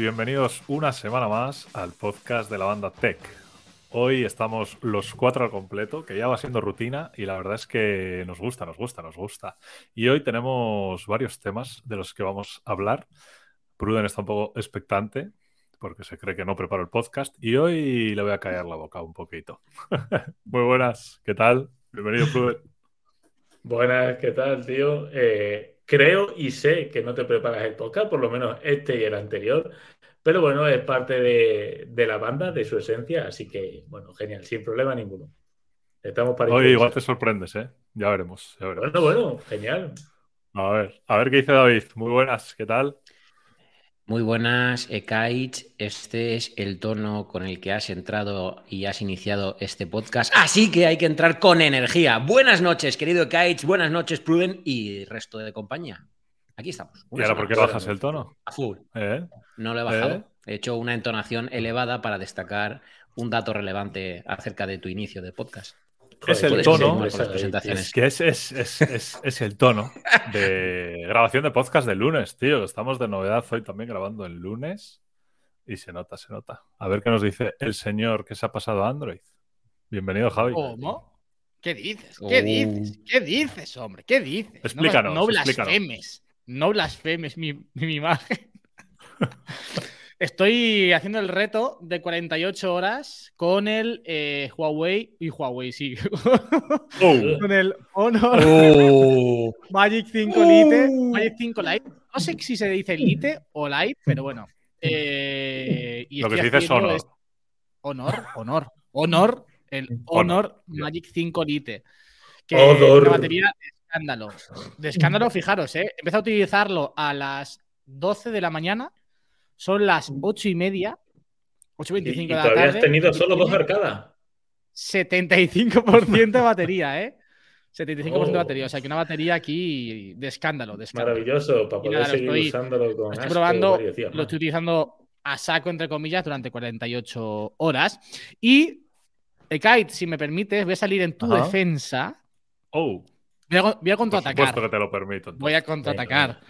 bienvenidos una semana más al podcast de la banda Tech. Hoy estamos los cuatro al completo, que ya va siendo rutina y la verdad es que nos gusta, nos gusta, nos gusta. Y hoy tenemos varios temas de los que vamos a hablar. Pruden está un poco expectante porque se cree que no preparo el podcast y hoy le voy a caer la boca un poquito. Muy buenas, ¿qué tal? Bienvenido, Pruden. Buenas, ¿qué tal, tío? Eh, creo y sé que no te preparas el podcast, por lo menos este y el anterior, pero bueno, es parte de, la banda, de su esencia, así que, bueno, genial, sin problema ninguno. Estamos para Hoy igual te sorprendes, ¿eh? Ya veremos, ya veremos. Bueno, bueno, genial. A ver, a ver qué dice David. Muy buenas, ¿qué tal? Muy buenas, Ekaich. Este es el tono con el que has entrado y has iniciado este podcast. Así que hay que entrar con energía. Buenas noches, querido Ekaich. Buenas noches, Pruden y resto de compañía. Aquí estamos. ¿Y ahora por qué bajas el tono? A full. ¿Eh? No lo he bajado. ¿Eh? He hecho una entonación elevada para destacar un dato relevante acerca de tu inicio de podcast es el tono. Es que es, es, el tono de grabación de podcast de lunes, tío. Estamos de novedad hoy también grabando el lunes. Y se nota, se nota. A ver qué nos dice el señor que se ha pasado a Android. Bienvenido, Javi. ¿Cómo? ¿Qué dices? ¿Qué oh. dices? ¿Qué dices, hombre? ¿Qué dices? Explícanos. No, blasfemes. No blasfemes mi, mi imagen. Estoy haciendo el reto de 48 horas con el eh, Huawei y Huawei, sí. Oh. con el Honor oh. Magic 5 Lite. Magic 5 Lite. No sé si se dice Lite o Lite, pero bueno. Eh, Lo que se dice es Honor. honor, Honor, Honor, el Honor, Magic 5 Lite. Que la batería de escándalo. De escándalo, fijaros, ¿eh? Empecé a utilizarlo a las 12 de la mañana son las ocho y media, 8.25 de la tarde. has tenido solo dos arcadas. 75% de batería, ¿eh? 75% de batería, o sea que una batería aquí de escándalo. De Maravilloso, para poder seguir usándolo con Estoy probando, lo estoy utilizando a saco, entre comillas, durante 48 horas. Y, Ekite, si me permites, voy a salir en tu defensa. Oh. Voy a, contraatacar. Por que te lo permito. Voy a contraatacar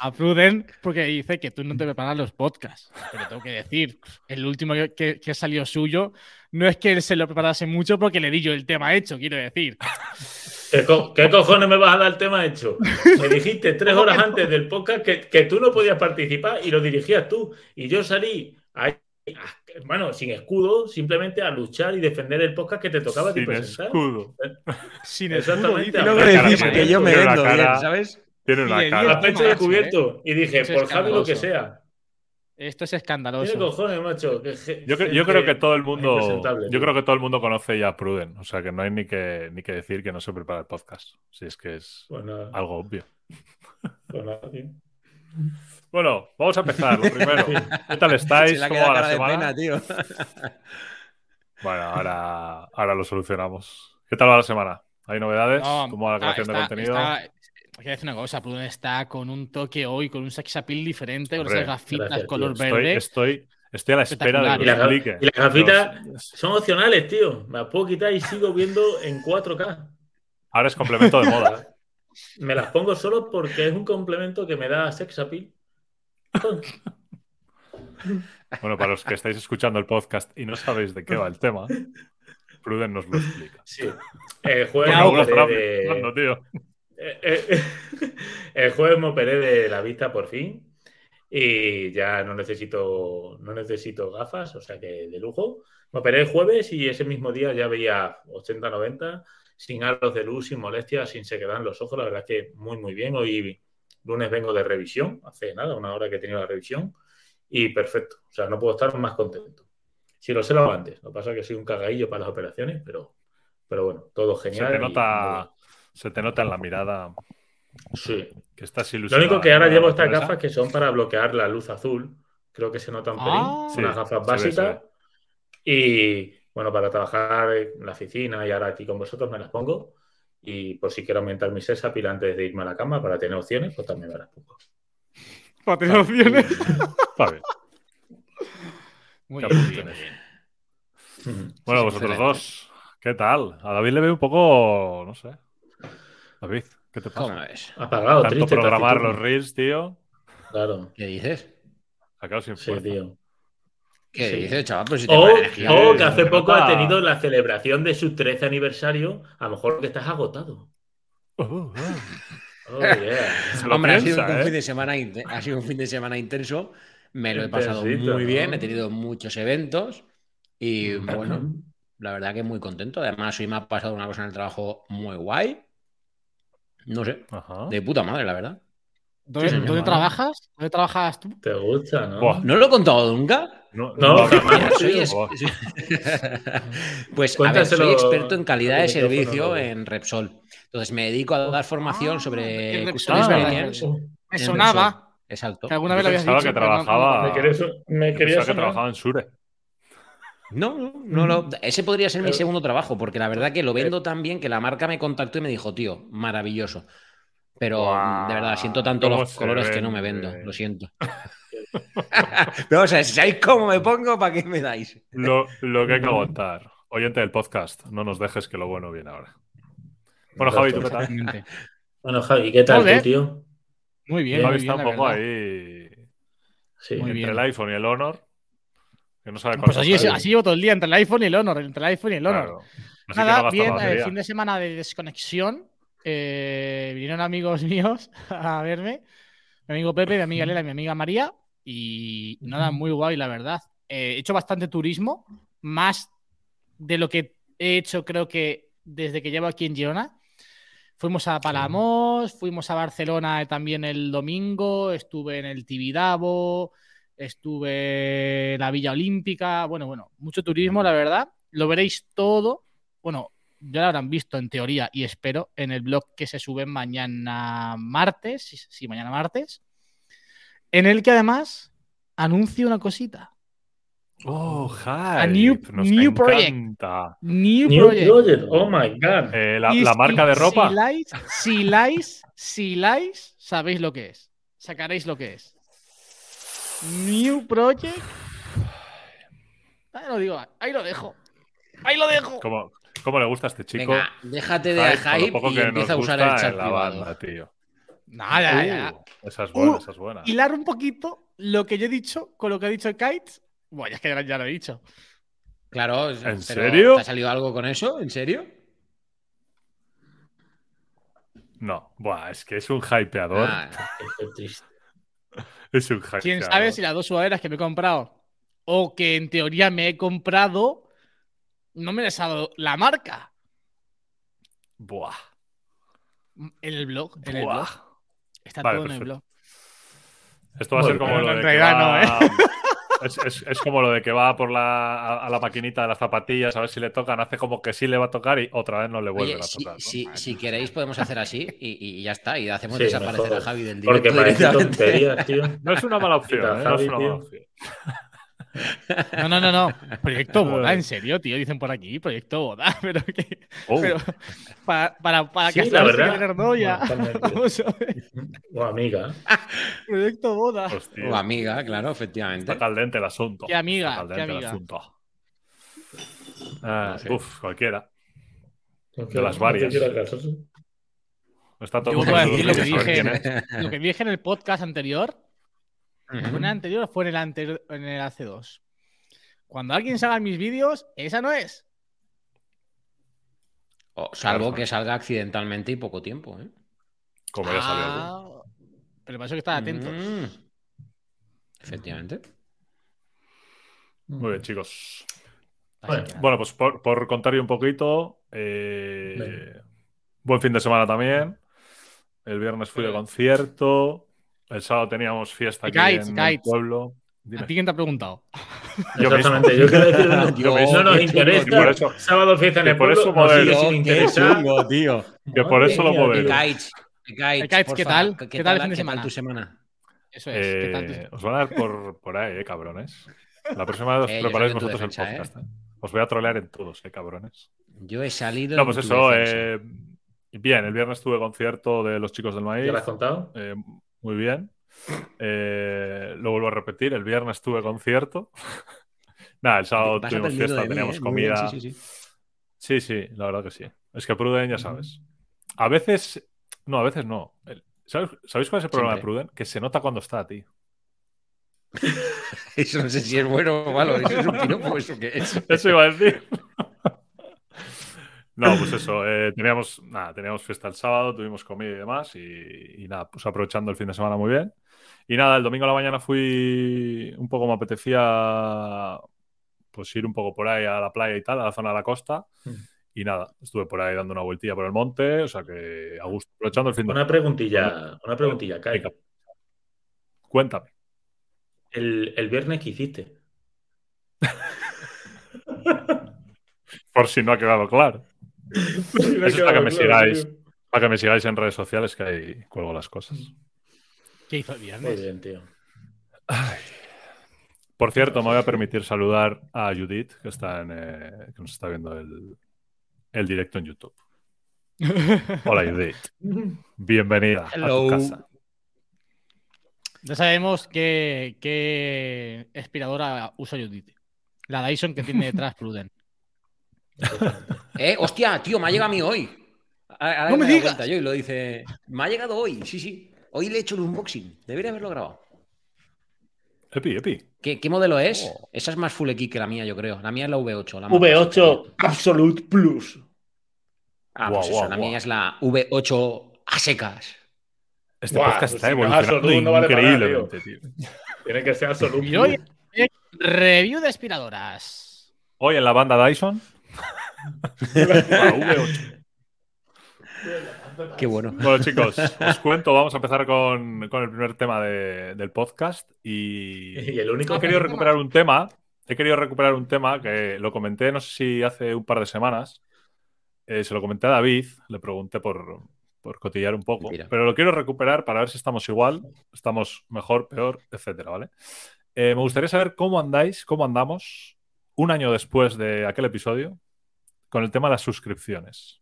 a Pruden porque dice que tú no te preparas los podcasts. Pero tengo que decir, el último que, que, salió suyo no es que él se lo preparase mucho porque le di yo el tema hecho, quiero decir. ¿Qué, cojones me vas a dar el tema hecho? Me dijiste tres horas antes del podcast que, que, tú no podías participar y lo dirigías tú. Y yo salí ahí, bueno, sin escudo, simplemente a luchar y defender el podcast que te tocaba sin Escudo. Sin Exactamente. Exactamente. que yo me vendo bien, ¿sabes? Tiene una cara. pecho descubierto. Y dije, por Javi lo que sea. Esto es escandaloso. Tiene cojones, macho. yo, creo que todo el mundo. Yo creo que todo el mundo conoce ya a Pruden. O sea que no hay ni que, ni que decir que no se prepara el podcast. Si es que es pues algo obvio. Pues bueno, vamos a empezar. Lo primero. ¿Qué tal estáis? ¿Cómo va la semana? tío. Bueno, ahora, ahora lo solucionamos. ¿Qué tal va la semana? ¿Hay novedades? ¿Cómo va la creación de contenido? Voy a decir una cosa, Pruden está con un toque hoy, con un sex appeal diferente, con esas gafitas color verde. Estoy, estoy, a la espera de que lo explique. Y las gafitas son opcionales, tío. Me las puedo quitar y sigo viendo en 4K. Ahora es complemento de moda. me las pongo solo porque es un complemento que me da sex appeal. bueno, para los que estáis escuchando el podcast y no sabéis de qué va el tema, Pruden nos lo explica. Sí. El juego de... tío. Eh, eh, el jueves me operé de la vista por fin y ya no necesito, no necesito gafas, o sea que de lujo. Me operé el jueves y ese mismo día ya veía 80-90, sin aros de luz, sin molestias, sin se quedan los ojos. La verdad es que muy, muy bien. Hoy lunes vengo de revisión, hace nada, una hora que he tenido la revisión y perfecto. O sea, no puedo estar más contento. Si lo sé lo antes, lo que pasa es que soy un cagadillo para las operaciones, pero, pero bueno, todo genial. Se nota, se te nota en la mirada. Sí. Que estás ilusionado. Lo único que ahora llevo estas gafas que son para bloquear la luz azul. Creo que se notan un pelín. Ah. unas gafas básicas. Y bueno, para trabajar en la oficina y ahora aquí con vosotros me las pongo. Y por si quiero aumentar mi sesapil antes de irme a la cama para tener opciones, pues también me las pongo. Para tener opciones. Está bien. Muy bien. Bueno, vosotros dos, ¿qué tal? A David le veo un poco, no sé, David, ¿qué te pasa? Apagado, Tanto programar los reels, tío. Claro. ¿Qué dices? Ha sin fuerza. Sí, tío. ¿Qué dice, chaval? Pues o, que hace poco ha tenido la celebración de su 13 aniversario. A lo mejor que estás agotado. Oh, oh. oh Hombre, ha, sido un fin ¿eh? de semana, ha sido un fin de semana intenso. Me lo he pasado muy bien. He tenido muchos eventos. Y bueno, la verdad que muy contento. Además, hoy me ha pasado una cosa en el trabajo muy guay. No sé. De puta madre, la verdad. ¿Dónde, trabajas? ¿Dónde trabajas tú? Te gusta, ¿no? ¿No lo he contado nunca? No, no, Pues a ver, soy experto en calidad de servicio en Repsol. Entonces me dedico a dar formación ah, sobre customer Me sonaba. Exacto. Que alguna vez lo habías dicho. que trabajaba. Me quería, que trabajaba en Sure. No, no, no, ese podría ser mi segundo trabajo, porque la verdad que lo vendo tan bien que la marca me contactó y me dijo, tío, maravilloso. Pero de verdad, siento tanto los colores que no me vendo, lo siento. Pero, o sea, si sabéis cómo me pongo, ¿para qué me dais? Lo, que hay que aguantar. Oyente del podcast, no nos dejes que lo bueno viene ahora. Bueno, Javi, ¿tú qué tal? Bueno, Javi, ¿qué tal, tío? Muy bien. Javi está un poco ahí. Sí, entre el iPhone y el Honor. Que no sabe pues así, así, llevo todo el día entre el iPhone y el Honor. Entre el iPhone y el Honor. Nada, bien, el eh, fin de semana de desconexión. Eh, vinieron amigos míos a verme. Mi amigo Pepe, mi amiga Lela y mi amiga María. Y nada, muy guay, la verdad. Eh, he hecho bastante turismo, más de lo que he hecho, creo que desde que llevo aquí en Girona. Fuimos a Palamos, fuimos a Barcelona también el domingo, estuve en el Tibidabo, estuve en la Villa Olímpica. Bueno, bueno, mucho turismo, la verdad. Lo veréis todo. Bueno, ya lo habrán visto en teoría y espero en el blog que se sube mañana martes, sí, mañana martes, en el que además anuncio una cosita. Oh, hi. A new, new project. New, project. Oh my god. Eh, la, marca de ropa. Si lais, si lais, sabéis lo que es. Sacaréis lo que es. New project. Ahí lo digo, ahí lo dejo. Ahí lo dejo. ¿Cómo, cómo le gusta a este chico? Venga, déjate de hype, y empieza a usar el chat la banda, tío. Nada, ya, uh, Esa es buena, uh, esa es buena. Hilar un poquito lo que yo he dicho con lo que ha dicho Kites. Bueno, es que ya, lo he dicho. Claro, ¿en serio? ¿Te ha salido algo con eso? ¿En serio? No, Buah, es que es un hypeador. Ah, es un. ¿Quién sabe si las dos sudaderas que me he comprado o que en teoría me he comprado no me les ha dado la marca? Buah. En el blog, en el blog. Está todo en el blog. Esto va a ser como lo de que va... ¿eh? es, como lo de que va por la, a, la maquinita de las zapatillas a ver si le tocan, hace como que sí le va a tocar y otra vez no le vuelve a tocar. Si, queréis podemos hacer así y, ya está, y hacemos desaparecer a Javi del directo. Porque parece tontería, tío. No es una mala opción, ¿eh? no es una mala opción. No, no, no, no. Proyecto Boda, en serio, tío. Dicen por aquí, Proyecto Boda. Pero que. Oh. Pero para, para, para sí, que la verdad. tener novia. o amiga. Proyecto Boda. O amiga, claro, efectivamente. Está caldente el asunto. Qué amiga. qué amiga. El asunto. Ah, Uf, cualquiera. De las varias. Está todo Yo voy a decir lo que, dije, lo que dije en el podcast anterior ¿Fue en el anterior o fue en el, anterior, en el AC2? Cuando alguien salga mis vídeos, esa no es. salvo que salga accidentalmente y poco tiempo, ¿eh? Como ya salió ah, Pero para eso que estar atentos. Mm. Efectivamente. Muy bien, chicos. Bueno, pues por, contar un poquito, eh, buen fin de semana también. El viernes fui de concierto. El sábado teníamos fiesta aquí en el pueblo. ¿A ti quién te ha preguntado? Yo Exactamente, yo quiero decir no nos interesa. Eso, sábado fiesta en el por eso nos sigue sin interesar. tío. Que por eso lo podemos. ¿qué tal? ¿Qué tal el fin de semana? tu semana? Eso es. ¿qué tal eh, Os van a dar por, por ahí, eh, cabrones. La próxima vez os eh, preparáis vosotros el podcast. Eh. Os voy a trolear en todos, eh, cabrones. Yo he salido. No, pues eso. Eh, bien, el viernes tuve concierto de los chicos del maíz. ¿Ya lo has contado? Muy bien. Eh, lo vuelvo a repetir, el viernes tuve concierto. Nada, el sábado tuvimos fiesta, teníamos ¿eh? comida. sí, sí, la verdad que sí. Es que Pruden, ya sabes. A veces, no, a veces no. ¿Sabéis cuál es el problema de Pruden? Que se nota cuando está, tío. Eso no sé si es bueno o malo. ¿Eso es un piropo eso qué es? Eso iba a decir. No, pues eso, eh, teníamos, nada, teníamos fiesta el sábado, tuvimos comida y demás, y, nada, pues aprovechando el fin de semana muy bien. Y nada, el domingo a la mañana fui un poco, me apetecía pues ir un poco por ahí a la playa y tal, a la zona de la costa. Mm. Y nada, estuve por ahí dando una vueltilla por el monte, o sea que a gusto, aprovechando el fin de semana. Una preguntilla, una preguntilla, Kai. Cuéntame. El, el viernes que hiciste. por si no ha quedado claro. es para que me sigáis. Para que me sigáis en redes sociales, que ahí cuelgo las cosas. ¿Qué hizo viernes? bien, tío. Por cierto, me voy a permitir saludar a Judith, que está en, eh, que nos está viendo el, el, directo en YouTube. Hola, Judith. Bienvenida a tu casa. Ya sabemos qué, qué aspiradora usa Judith. La Dyson que tiene detrás Pruden. Eh, hostia, tío, me ha llegado a mí hoy. no me, digas. Yo y lo dice. Me ha llegado hoy, sí, sí. Hoy le he hecho el unboxing. Debería haberlo grabado. Epi, epi. ¿Qué, modelo es? Oh. Esa es más full X que la mía, yo creo. La mía es la V8. La V8 Absolute Plus. Ah, pues eso, la mía es la V8 a secas. Este podcast está evolucionando increíblemente, tío. Tiene que ser. Y hoy, review de aspiradoras. Hoy en la banda Dyson Qué bueno. Bueno, chicos, os cuento, vamos a empezar con, el primer tema del podcast. Y, el único he querido recuperar un tema. He querido recuperar un tema que lo comenté, no sé si hace un par de semanas. Eh, se lo comenté a David, le pregunté por, por cotillar un poco, pero lo quiero recuperar para ver si estamos igual, estamos mejor, peor, etcétera, ¿vale? Eh, me gustaría saber cómo andáis, cómo andamos un año después de aquel episodio, con el tema de las suscripciones.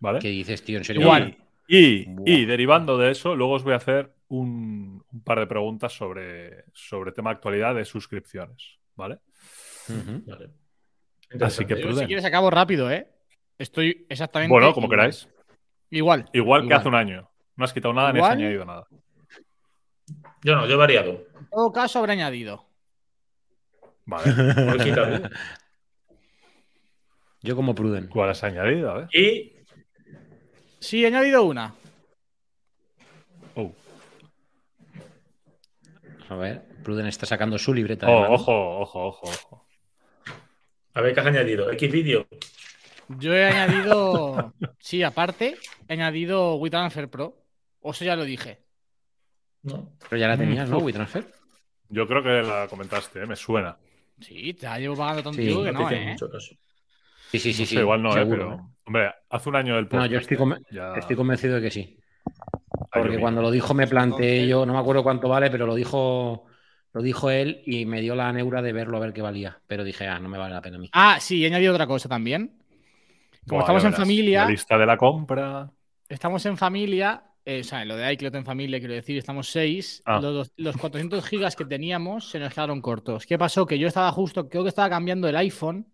¿Vale? ¿Qué dices, tío? ¿En serio? Igual. Y, derivando de eso, luego os voy a hacer un, par de preguntas sobre, sobre tema actualidad de suscripciones. ¿Vale? Así que si quieres acabo rápido, ¿eh? Estoy exactamente. Bueno, como queráis. Igual, igual. que hace un año. No has quitado nada ni has añadido nada. Yo no, yo he variado. En todo caso, habré añadido. Vale. Yo como Pruden. ¿Cuál has añadido? A ver. Y. Sí, he añadido una. Oh. A ver, Pruden está sacando su libreta. Oh, ojo, ojo, ojo, ojo. A ver, ¿qué has añadido? ¿X vídeo? Yo he añadido. sí, aparte, he añadido WeTransfer Pro. O eso ya lo dije. No. Pero ya la tenías, ¿no? WeTransfer. Yo creo que la comentaste, ¿eh? me suena. Sí, te la llevo pagando tanto que no, ¿eh? Mucho caso. Sí, sí, sí. sí igual no, ¿eh? pero. ¿eh? Hombre, hace un año del podcast. No, yo estoy, estoy convencido de que sí. Porque cuando lo dijo me planteé yo, no me acuerdo cuánto vale, pero lo dijo, lo dijo él y me dio la neura de verlo a ver qué valía. Pero dije, ah, no me vale la pena a mí. Ah, sí, he añadido otra cosa también. Como estamos en familia. La lista de la compra. Estamos en familia. Eh, o sea, en lo de iCloud en familia, quiero decir, estamos seis. Ah. Los, los 400 gigas que teníamos se nos quedaron cortos. ¿Qué pasó? Que yo estaba justo, creo que estaba cambiando el iPhone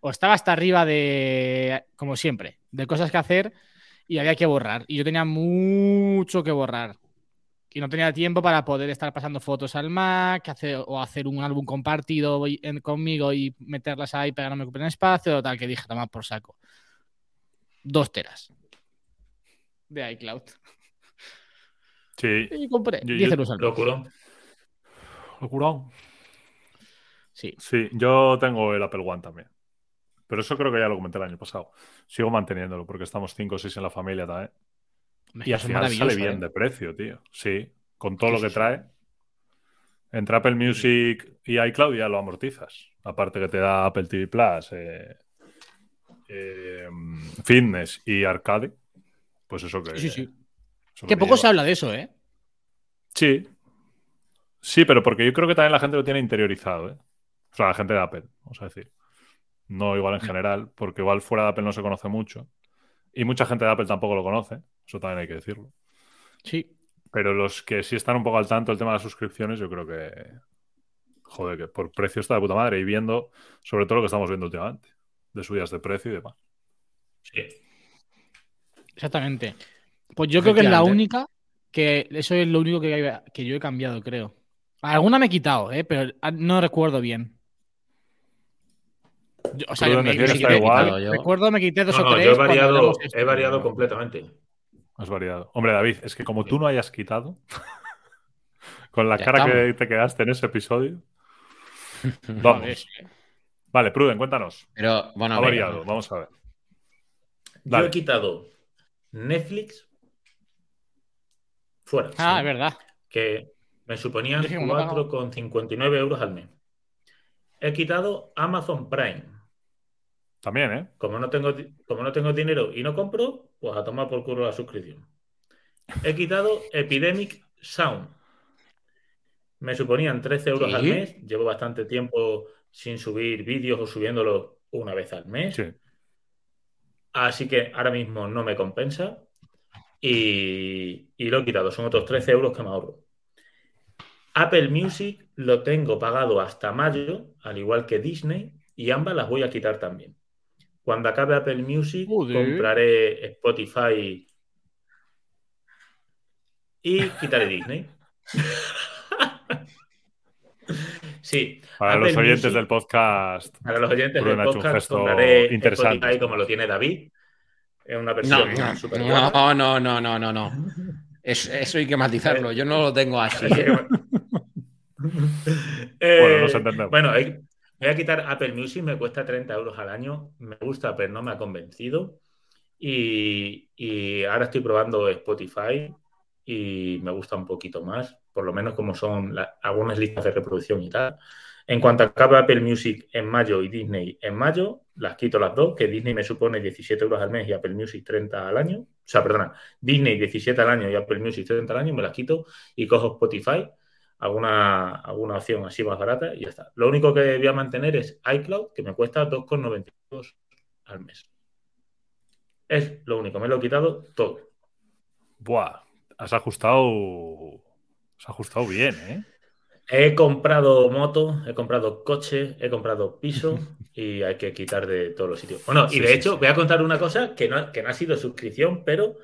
o estaba hasta arriba de, como siempre, de cosas que hacer y había que borrar. Y yo tenía mucho que borrar. Y no tenía tiempo para poder estar pasando fotos al Mac o hacer un álbum compartido conmigo y meterlas ahí para que no me ocupen espacio o tal, que dije, toma por saco. Dos teras de iCloud. Sí. Y compré 10 euros al Locurón. Locurón. Sí. Sí, yo tengo el Apple One también. Pero eso creo que ya lo comenté el año pasado. Sigo manteniéndolo porque estamos 5 o 6 en la familia también. y al final sale bien ¿eh? de precio, tío. Sí, con todo lo que trae. Entre Apple Music y iCloud ya lo amortizas. Aparte que te da Apple TV Plus, eh, eh, Fitness y Arcade. Pues eso que. Sí, sí. Que poco se habla de eso, ¿eh? Sí. Sí, pero porque yo creo que también la gente lo tiene interiorizado, ¿eh? O sea, la gente de Apple, vamos a decir. No igual en general, porque igual fuera de Apple no se conoce mucho. Y mucha gente de Apple tampoco lo conoce, eso también hay que decirlo. Sí. Pero los que sí están un poco al tanto del tema de las suscripciones, yo creo que. Joder, que por precio está de puta madre. Y viendo, sobre todo lo que estamos viendo últimamente, de subidas de precio y demás. Sí. Exactamente. Pues yo creo que es la única que. Eso es lo único que, que yo he cambiado, creo. Alguna me he quitado, ¿eh? pero no recuerdo bien. O sea, yo me, me quité, igual. Yo. Recuerdo, me quité dos o tres. Yo he variado, he variado completamente. Has variado. Hombre, David, es que como tú no hayas quitado, con la cara que te quedaste en ese episodio. Vamos. Vale, Pruden, cuéntanos. Pero, bueno, ha variado, vamos a ver. Yo he quitado Netflix fuera. Ah, es verdad. Que me suponían 4,59 euros al mes. He quitado Amazon Prime. También, ¿eh? Como no tengo, como no tengo dinero y no compro, pues a tomar por culo la suscripción. He quitado Epidemic Sound. Me suponían 13 euros al mes. Llevo bastante tiempo sin subir vídeos o subiéndolos una vez al mes. Sí. Así que ahora mismo no me compensa. Y, y, lo he quitado. Son otros 13 euros que me ahorro. Apple Music lo tengo pagado hasta mayo, al igual que Disney, y ambas las voy a quitar también. Cuando acabe Apple Music, compraré Spotify y quitaré Disney. sí. Para los oyentes del podcast. Para los oyentes del podcast, compraré Spotify como lo tiene David. Es una versión no, super no, no, no, no, no, no. eso hay que matizarlo. Yo no lo tengo así. ¿eh? bueno, nos entendemos. Bueno, voy a quitar Apple Music, me cuesta 30 euros al año. Me gusta, pero no me ha convencido. Y, ahora estoy probando Spotify y me gusta un poquito más, por lo menos como son algunas listas de reproducción y tal. En cuanto acabe Apple Music en mayo y Disney en mayo, las quito las dos, que Disney me supone 17 euros al mes y Apple Music 30 al año. O sea, perdona, Disney 17 al año y Apple Music 30 al año, me las quito y cojo Spotify alguna, alguna opción así más barata y ya está. Lo único que voy a mantener es iCloud, que me cuesta 2,92 al mes. Es lo único, me lo he quitado todo. Buah, has ajustado. Has ajustado bien, ¿eh? He comprado moto, he comprado coche, he comprado piso y hay que quitar de todos los sitios. Bueno, y de hecho, voy a contar una cosa que no, que no ha sido suscripción, pero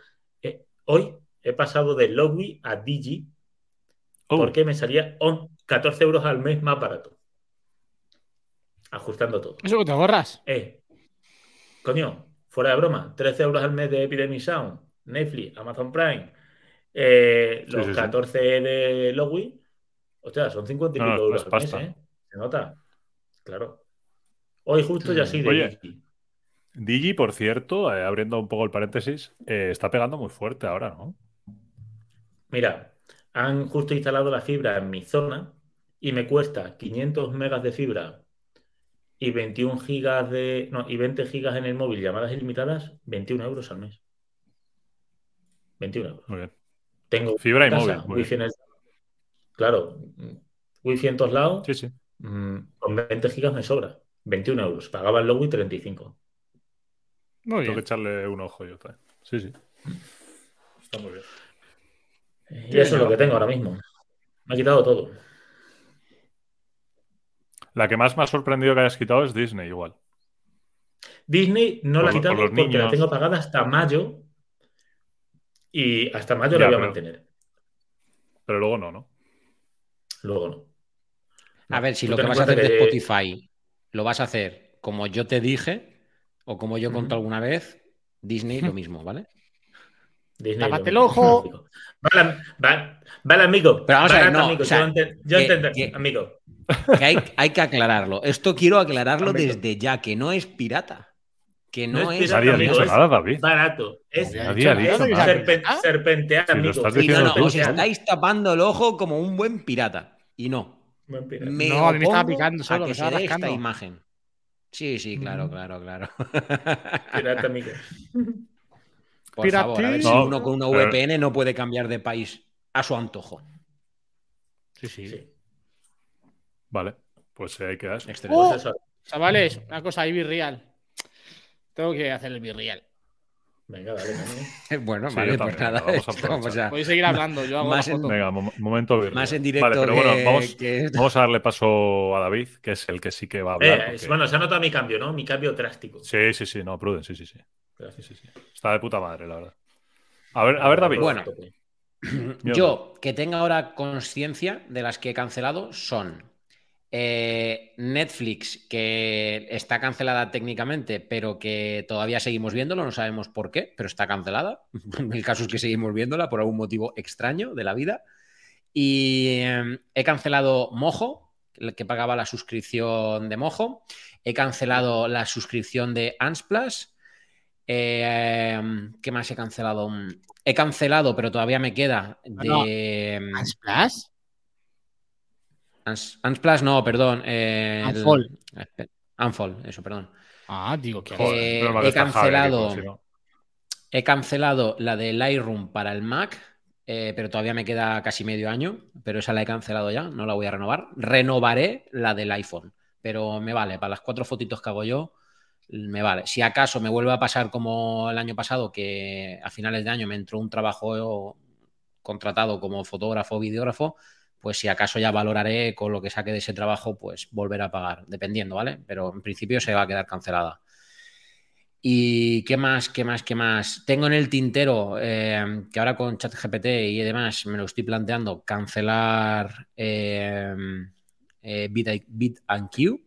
eh, hoy he pasado de Logui a Digi Oh. Porque me salía 14 euros al mes más barato. Ajustando todo. ¿Eso que te ahorras? Eh, coño, fuera de broma, 13 euros al mes de Epidemic Sound, Netflix, Amazon Prime, eh, los 14 de Lowy, sea, son 50 y pico euros al mes, ¿eh? Se nota. Claro. Hoy justo ya sí de Oye, Digi. por cierto, eh, abriendo un poco el paréntesis, eh, está pegando muy fuerte ahora, ¿no? Mira, han justo instalado la fibra en mi zona y me cuesta 500 megas de fibra y 21 gigas de. No, y 20 gigas en el móvil, llamadas ilimitadas, 21 euros al mes. 21 euros. Muy bien. Tengo fibra y móvil. Wifi en el. Claro, wifi en todos lados. Sí, sí. Mm, con 20 gigas me sobra. 21 euros. Pagaba el y 35. Muy bien. Tengo que echarle un ojo yo también. Sí, sí. Está muy bien. Y eso es lo que tengo ahora mismo. Me ha quitado todo. La que más me ha sorprendido que hayas quitado es Disney, igual. Disney no la he quitado porque la tengo pagada hasta mayo. Y hasta mayo la voy a mantener. Pero luego no, ¿no? Luego no. A ver, si lo que vas a hacer de Spotify lo vas a hacer como yo te dije o como yo conté alguna vez, Disney lo mismo, ¿vale? Disney el ojo. Vale, vale, amigo. Pero vamos a ver, no, yo, entiendo, amigo. hay, que aclararlo. Esto quiero aclararlo desde ya, que no es pirata. Que no, es. Ha dicho nada, David. Barato. Es, Nadie dicho serpentear, amigo. os estáis tapando el ojo como un buen pirata. Y no. Me no, a mí me estaba picando solo, a que se dé esta imagen. Sí, sí, claro, claro, claro. Pirata, amigo. Por favor, a ver si uno con una VPN no puede cambiar de país a su antojo. Sí, sí. Vale, pues hay que dar. Oh, chavales, una cosa ahí virreal. Tengo que hacer el virreal. Venga, dale, bueno, vale, pues nada. Vamos a, Podéis seguir hablando. Yo hago más en, Venga, momento. Más en directo. Vale, pero bueno, vamos, a darle paso a David, que es el que sí que va a hablar. Eh, bueno, se ha notado mi cambio, ¿no? Mi cambio drástico. Sí, sí, sí, no, Pruden, sí, sí, sí. Está de puta madre, la verdad. A ver, a ver David. Bueno, Yo, que tenga ahora conciencia de las que he cancelado, son eh, Netflix, que está cancelada técnicamente, pero que todavía seguimos viéndolo, no sabemos por qué, pero está cancelada. El caso es que seguimos viéndola por algún motivo extraño de la vida. Y em, he cancelado Mojo, que pagaba la suscripción de Mojo. He cancelado la suscripción de Ansplash. Em, ¿Qué más he cancelado? He cancelado, pero todavía me queda de. Em, ¿Ansplash? Unsplash no, perdón. Eh, Unfall. Unfall, eso, perdón. Ah, digo que eh, he cancelado. He cancelado la de Lightroom para el Mac, eh, pero todavía me queda casi medio año. Pero esa la he cancelado ya, no la voy a renovar. Renovaré la del iPhone, pero me vale. Para las cuatro fotitos que hago yo, me vale. Si acaso me vuelve a pasar como el año pasado, que a finales de año me entró un trabajo contratado como fotógrafo o videógrafo, pues si acaso ya valoraré con lo que saque de ese trabajo, pues volver a pagar, dependiendo, ¿vale? Pero en principio se va a quedar cancelada. ¿Y qué más, qué más, qué más? Tengo en el tintero eh, que ahora con ChatGPT y demás me lo estoy planteando cancelar eh, eh Bit, and Q,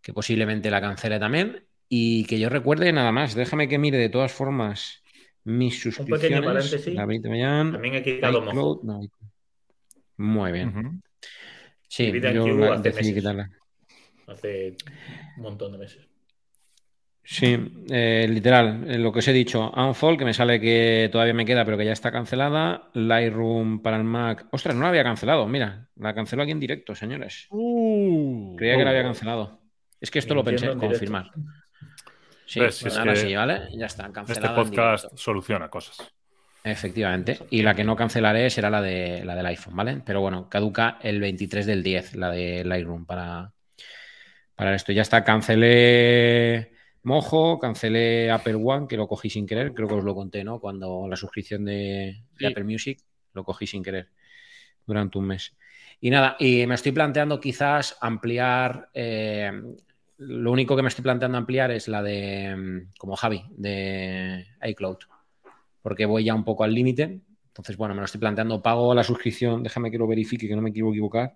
que posiblemente la cancele también. Y que yo recuerde nada más, déjame que mire de todas formas mis suscripciones. Un pequeño paréntesis. También he quitado muy bien. Sí, yo decidí quitarla. Hace un montón de meses. Sí, eh, literal, eh, lo que os he dicho, Unfold, que me sale que todavía me queda, pero que ya está cancelada. Lightroom para el Mac. Ostras, no la había cancelado, mira, la canceló aquí en directo, señores. Uh. Creía que la había cancelado. Es que esto lo pensé, confirmar. Sí, pues ahora sí, ¿vale? Ya está, cancelada. Este podcast soluciona cosas. Efectivamente. Y la que no cancelaré será la, de, la del iPhone, ¿vale? Pero bueno, caduca el 23 del 10, la de Lightroom para, para esto. Ya está, cancelé Mojo, cancelé Apple One, que lo cogí sin querer, creo que os lo conté, ¿no? Cuando la suscripción de, Apple Music lo cogí sin querer durante un mes. Y nada, y me estoy planteando quizás ampliar. Eh, lo único que me estoy planteando ampliar es la de, como Javi, de iCloud porque voy ya un poco al límite. Entonces, bueno, me lo estoy planteando. Pago la suscripción, déjame que lo verifique, que no me quiero equivocar.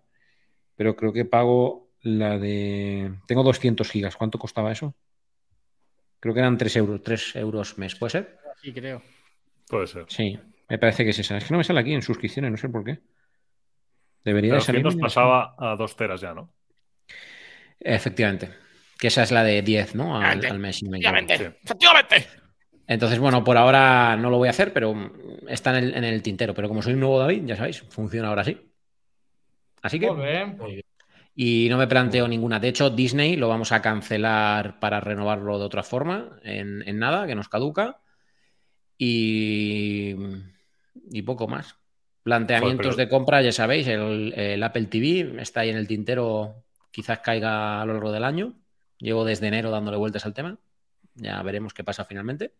Pero creo que pago la de. Tengo 200 gigas. ¿Cuánto costaba eso? Creo que eran 3 euros, 3 euros mes. ¿Puede ser? Sí, creo. Puede ser. Sí, me parece que es esa. Es que no me sale aquí en suscripciones, no sé por qué. Debería de salir. nos pasaba a 2 teras ya, ¿no? Efectivamente. Que esa es la de 10, ¿no? Al, mes. Efectivamente. Efectivamente. Entonces, bueno, por ahora no lo voy a hacer, pero está en el, tintero. Pero como soy un nuevo David, ya sabéis, funciona ahora sí. Así que. Y no me planteo ninguna. De hecho, Disney lo vamos a cancelar para renovarlo de otra forma, en, nada, que nos caduca. Y, y poco más. Planteamientos de compra, ya sabéis, el, el, Apple TV está ahí en el tintero, quizás caiga a lo largo del año. Llevo desde enero dándole vueltas al tema. Ya veremos qué pasa finalmente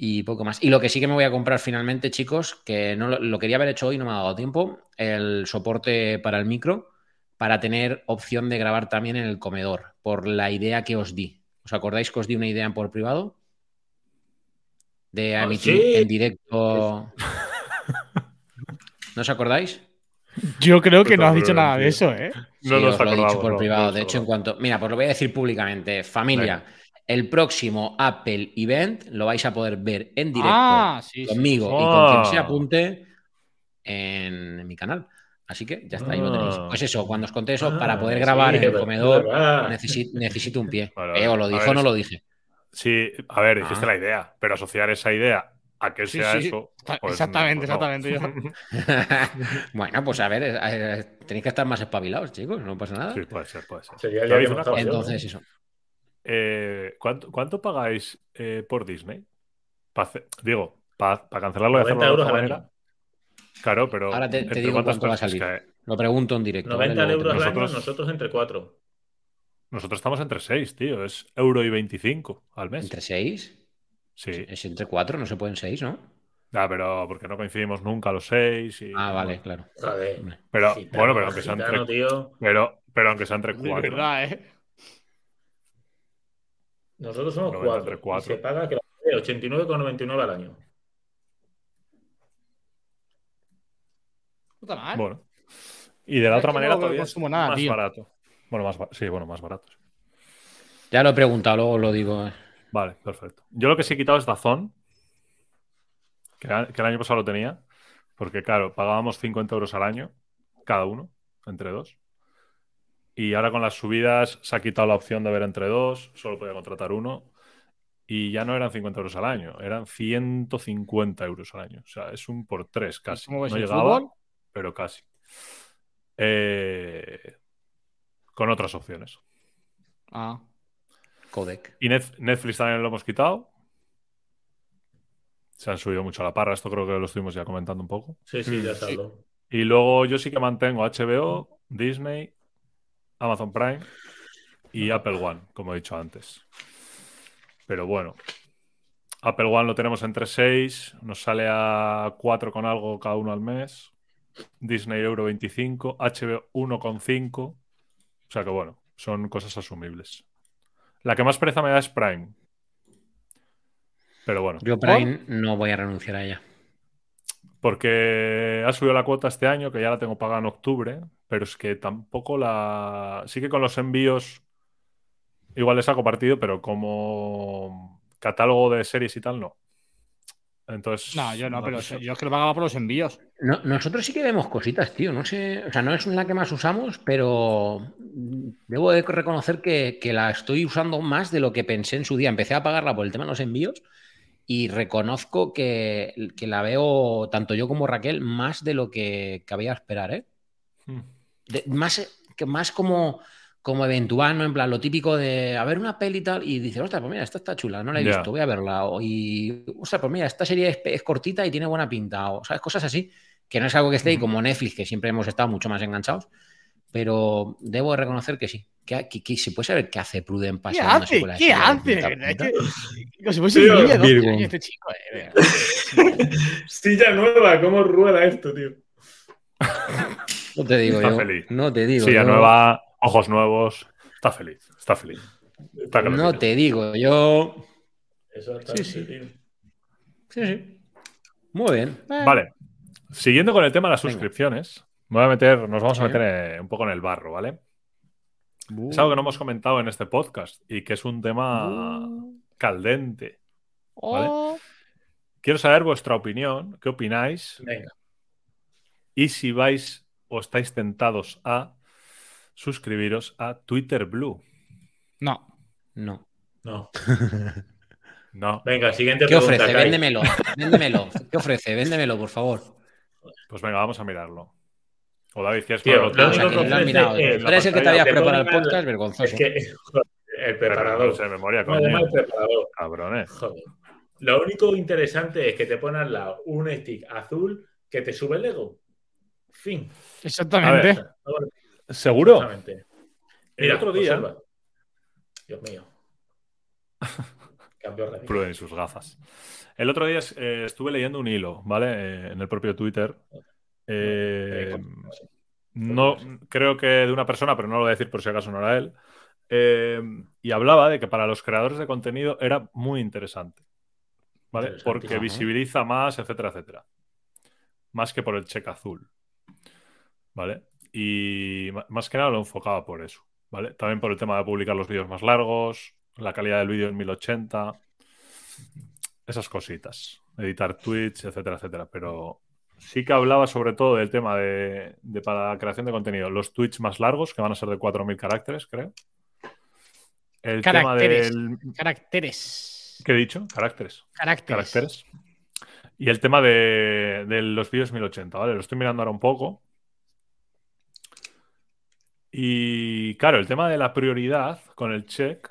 y poco más. Y lo que sí que me voy a comprar finalmente, chicos, que no lo, quería haber hecho hoy, no me ha dado tiempo, el soporte para el micro, para tener opción de grabar también en el comedor, por la idea que os di. ¿Os acordáis que os di una idea por privado? De ah, emitir en directo. ¿No os acordáis? Yo creo que no has dicho nada de eso, ¿eh? no nos os lo he dicho por privado. de hecho, en cuanto. Mira, pues lo voy a decir públicamente. Familia. El próximo Apple Event lo vais a poder ver en directo ah, conmigo y con quien se ah. apunte en, mi canal. Así que ya está, ahí lo tenéis. Ah. Pues eso, cuando os conté eso, para poder grabar en el comedor necesito, un pie. Eh, ¿O lo dijo o no lo dije? Sí, a ver, dijiste la idea, pero asociar esa idea a que sea eso. Pues, exactamente, pues exactamente. bueno, pues a ver, eh, eh, tenéis que estar más espabilados, chicos, no pasa nada. Sí, puede ser, puede ser. Sería Entonces, eso. Eh, ¿cuánto, pagáis eh, por Disney? digo, para cancelarlo y hacerlo de otra manera. Claro, pero. Ahora te, digo cuánto va a salir. Lo pregunto en directo. 90 euros al año, nosotros entre 4. Nosotros estamos entre 6, tío. Es euro y 25 al mes. ¿Entre 6? Sí. Es entre 4, no se pueden 6, ¿no? Ah, pero porque no coincidimos nunca los 6. Ah, vale, claro. Pero, bueno, pero aunque sean entre. Pero, pero aunque sean entre 4. verdad, ¿eh? Nosotros somos 4. Y se paga que 89,99 al año. Puta mal. Bueno. Y de la otra manera no todavía es consumo nada, más tío. barato. Bueno, más sí, bueno, más barato. Ya lo he preguntado, luego lo digo. eh. Vale, perfecto. Yo lo que sí he quitado es Dazón, que, que el año pasado lo tenía, porque claro, pagábamos 50 euros al año, cada uno, entre dos. Y ahora con las subidas se ha quitado la opción de ver entre dos, solo podía contratar uno. Y ya no eran 50 euros al año, eran 150 euros al año. O sea, es un por tres casi. cómo ves no el llegaba, fútbol? pero casi. Eh, con otras opciones. Ah. Codec. Y Net- Netflix también lo hemos quitado. Se han subido mucho a la parra, esto creo que lo estuvimos ya comentando un poco. Sí, sí, ya Sí. se habló. Y luego yo sí que mantengo HBO, Disney, Amazon Prime y Apple One, como he dicho antes. Pero bueno, Apple One lo tenemos entre 6, nos sale a 4 con algo cada uno al mes. Disney Euro 25, HBO 1,5. O sea que bueno, son cosas asumibles. La que más pereza me da es Prime. Pero bueno, Yo Prime no voy a renunciar a ella. Porque ha subido la cuota este año, que ya la tengo pagada en octubre, pero es que tampoco la... Sí que con los envíos igual le saco partido, pero como catálogo de series y tal, no. Entonces... No, yo no, pero sé. yo es que lo pagaba por los envíos. No- nosotros sí que vemos cositas, tío. No sé, o sea, no es la que más usamos, pero debo de reconocer que, que la estoy usando más de lo que pensé en su día. Empecé a pagarla por el tema de los envíos y reconozco que, que la veo, tanto yo como Raquel, más de lo que cabía esperar, ¿eh? Hmm. De- más, que más como, como eventual, ¿no? En plan, lo típico de a ver una peli y tal, y dices, ostras, pues mira, esta está chula, no la he visto, voy a verla. O, y, ostras, pues mira, esta serie es, es cortita y tiene buena pinta. O, ¿sabes? Cosas así, que no es algo que esté ahí Ujú. como Netflix, que siempre hemos estado mucho más enganchados, pero debo de reconocer que sí. Que, que- que se puede saber qué hace Pruden ¿Qué pasando una hace? ¿Qué hace? puta Es puta. que- Como si fuese Tío, un niño de 12 Virgo. este chico. eh. Silla nueva, ¿cómo rueda esto, tío? No te digo Está yo. feliz. No te digo Silla yo. nueva, ojos nuevos. Está feliz, está feliz. Está No te digo yo. Eso está Sí, sí. Sí, sí. Muy bien. Vale. Siguiendo con el tema de las Venga. suscripciones, voy a meter, nos vamos a meter eh, un poco en el barro, ¿vale? Es algo que no hemos comentado en este podcast y que es un tema caldente. Oh, Quiero saber vuestra opinión, qué opináis Venga. y si vais o estáis tentados a suscribiros a Twitter Blue. No. No. No. No, Venga, siguiente ¿Qué pregunta. ofrece? Véndemelo. Véndemelo. ¿Qué ofrece? Véndemelo, por favor. pues venga, vamos a mirarlo. O David, ¿quieres Tío, ponerlo lo único que ofrece mirado. es Tú eres el que te habías preparado el podcast, Es vergonzoso. que joder, el preparador. no sé de memoria, No, además el coño. preparador. Cabrones. Joder. Lo único interesante es que te pone al lado un stick azul que te sube el ego. Fin. Exactamente. A ¿Seguro? Exactamente. El otro día- observa. Dios mío. Pruden sus gafas. El otro día eh, estuve leyendo un hilo, ¿vale? Eh, en el propio Twitter. Eh, no, creo que de una persona, pero no lo voy a decir por si acaso no era él. Eh, y hablaba de que para los creadores de contenido era muy interesante. ¿Vale? Porque visibiliza más, etcétera, etcétera. Más que por el cheque azul. ¿Vale? Y más que nada lo enfocaba por eso. ¿Vale? También por el tema de publicar los vídeos más largos, la calidad del vídeo en 1080, esas cositas. Editar tweets, etcétera, etcétera. Pero sí que hablaba sobre todo del tema de, de para la creación de contenido, los tweets más largos, que van a ser de 4.000 caracteres, creo. El Caracteres. tema del... Caracteres. ¿Qué he dicho? Caracteres. Caracteres. Caracteres. Y el tema de, de los vídeos 1080, ¿vale? Lo estoy mirando ahora un poco. Y claro, el tema de la prioridad con el check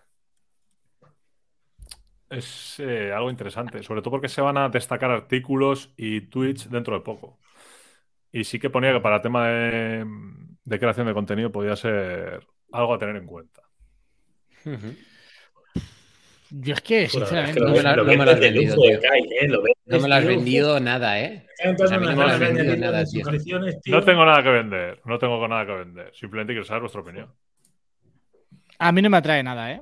es eh, algo interesante, sobre todo porque se van a destacar artículos y tweets dentro de poco. Y sí que ponía que para el tema de, de creación de contenido podía ser algo a tener en cuenta. Yo es que, es sinceramente, que lo no me lo vendido, ¿eh? Lo ves, No me lo has vendido nada, ¿eh? No has vendido nada, tío. No tengo nada que vender, no tengo nada que vender. Simplemente quiero saber vuestra opinión. a mí no me atrae nada, ¿eh?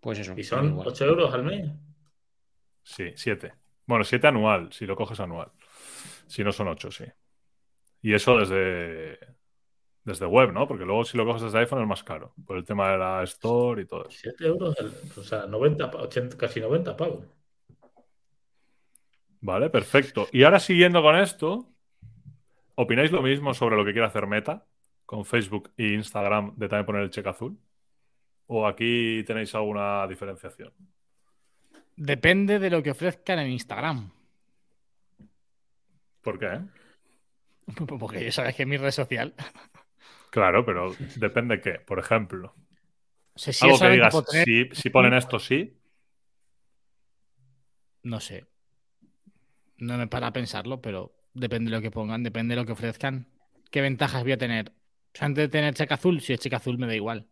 Pues eso. Y son igual. 8 euros al mes. Sí, siete. Bueno, siete anual, si lo coges anual. Si no son 8, sí. Y eso desde, desde web, ¿no? Porque luego si lo coges desde iPhone es más caro, por el tema de la Store y todo eso. 7 euros, o sea, 90, 80, casi 90 pavos. Vale, perfecto. Y ahora siguiendo con esto, ¿opináis lo mismo sobre lo que quiere hacer Meta con Facebook e Instagram de también poner el cheque azul? ¿O aquí tenéis alguna diferenciación? Depende de lo que ofrezcan en Instagram. ¿Por qué? Porque ya sabes que es mi red social. Claro, pero depende qué. Por ejemplo. si Algo que digas, si, ponen esto, sí. No sé. No me para a pensarlo, pero depende de lo que pongan, depende de lo que ofrezcan. ¿Qué ventajas voy a tener? antes de tener cheque azul, si es cheque azul me da igual.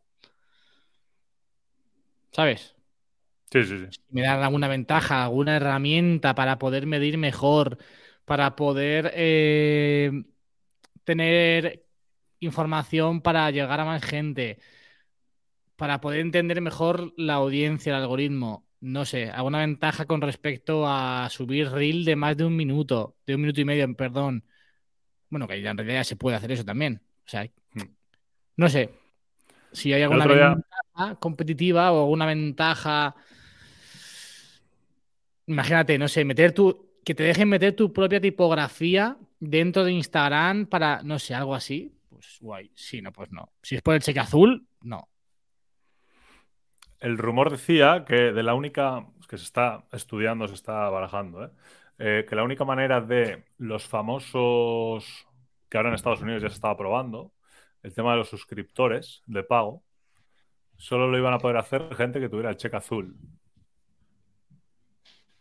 ¿Sabes? Sí, sí, sí. me dan alguna ventaja, alguna herramienta para poder medir mejor, para poder eh, tener información para llegar a más gente, para poder entender mejor la audiencia, el algoritmo. No sé, alguna ventaja con respecto a subir reel de más de un minuto, de un minuto y medio, perdón. Bueno, que en realidad se puede hacer eso también. O sea, hmm. no sé. Si hay alguna ventaja competitiva o alguna ventaja. Imagínate, no sé, meter tu. Que te dejen meter tu propia tipografía dentro de Instagram para, no sé, algo así pues guay. Si no, pues no. Si es por el cheque azul, no. El rumor decía que de la única que se está estudiando, se está barajando, ¿eh? Eh, que la única manera de los famosos que ahora en Estados Unidos ya se estaba probando, el tema de los suscriptores de pago, solo lo iban a poder hacer gente que tuviera el cheque azul.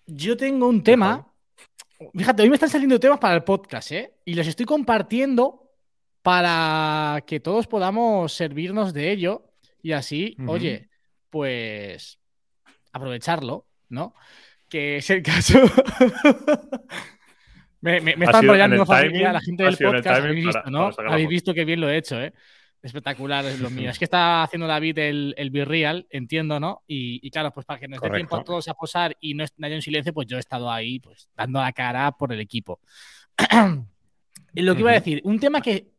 Yo tengo un tema. Fíjate, hoy me están saliendo temas para el podcast, ¿eh? Y los estoy compartiendo para que todos podamos servirnos de ello y así, oye, pues aprovecharlo, ¿no? Que es el caso. me, me, me está enrollando la gente del podcast. Habéis visto, ¿no? Habéis visto que bien lo he hecho, ¿eh? Espectacular es lo mío. Es que está haciendo David el, el Virreal, entiendo, ¿no? Y, claro, pues para que nos dé tiempo a todos a posar y no haya en silencio, pues yo he estado ahí, pues dando la cara por el equipo. lo que iba a decir, un tema que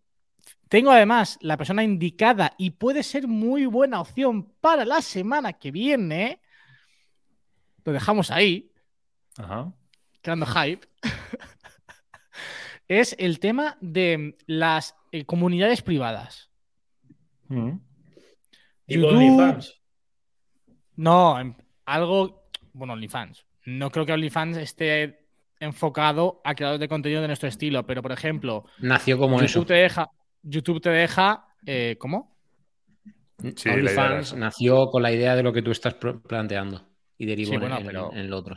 tengo además la persona indicada y puede ser muy buena opción para la semana que viene. Lo dejamos ahí. Ajá. Creando hype. es el tema de las eh, comunidades privadas. Mm. ¿Y OnlyFans? No, algo. Bueno, OnlyFans. No creo que OnlyFans esté enfocado a creadores de contenido de nuestro estilo, pero por ejemplo. Nació como YouTube te deja. YouTube te deja. Eh, ¿Cómo? Sí, OnlyFans nació con la idea de lo que tú estás planteando y derivó en, lo otro.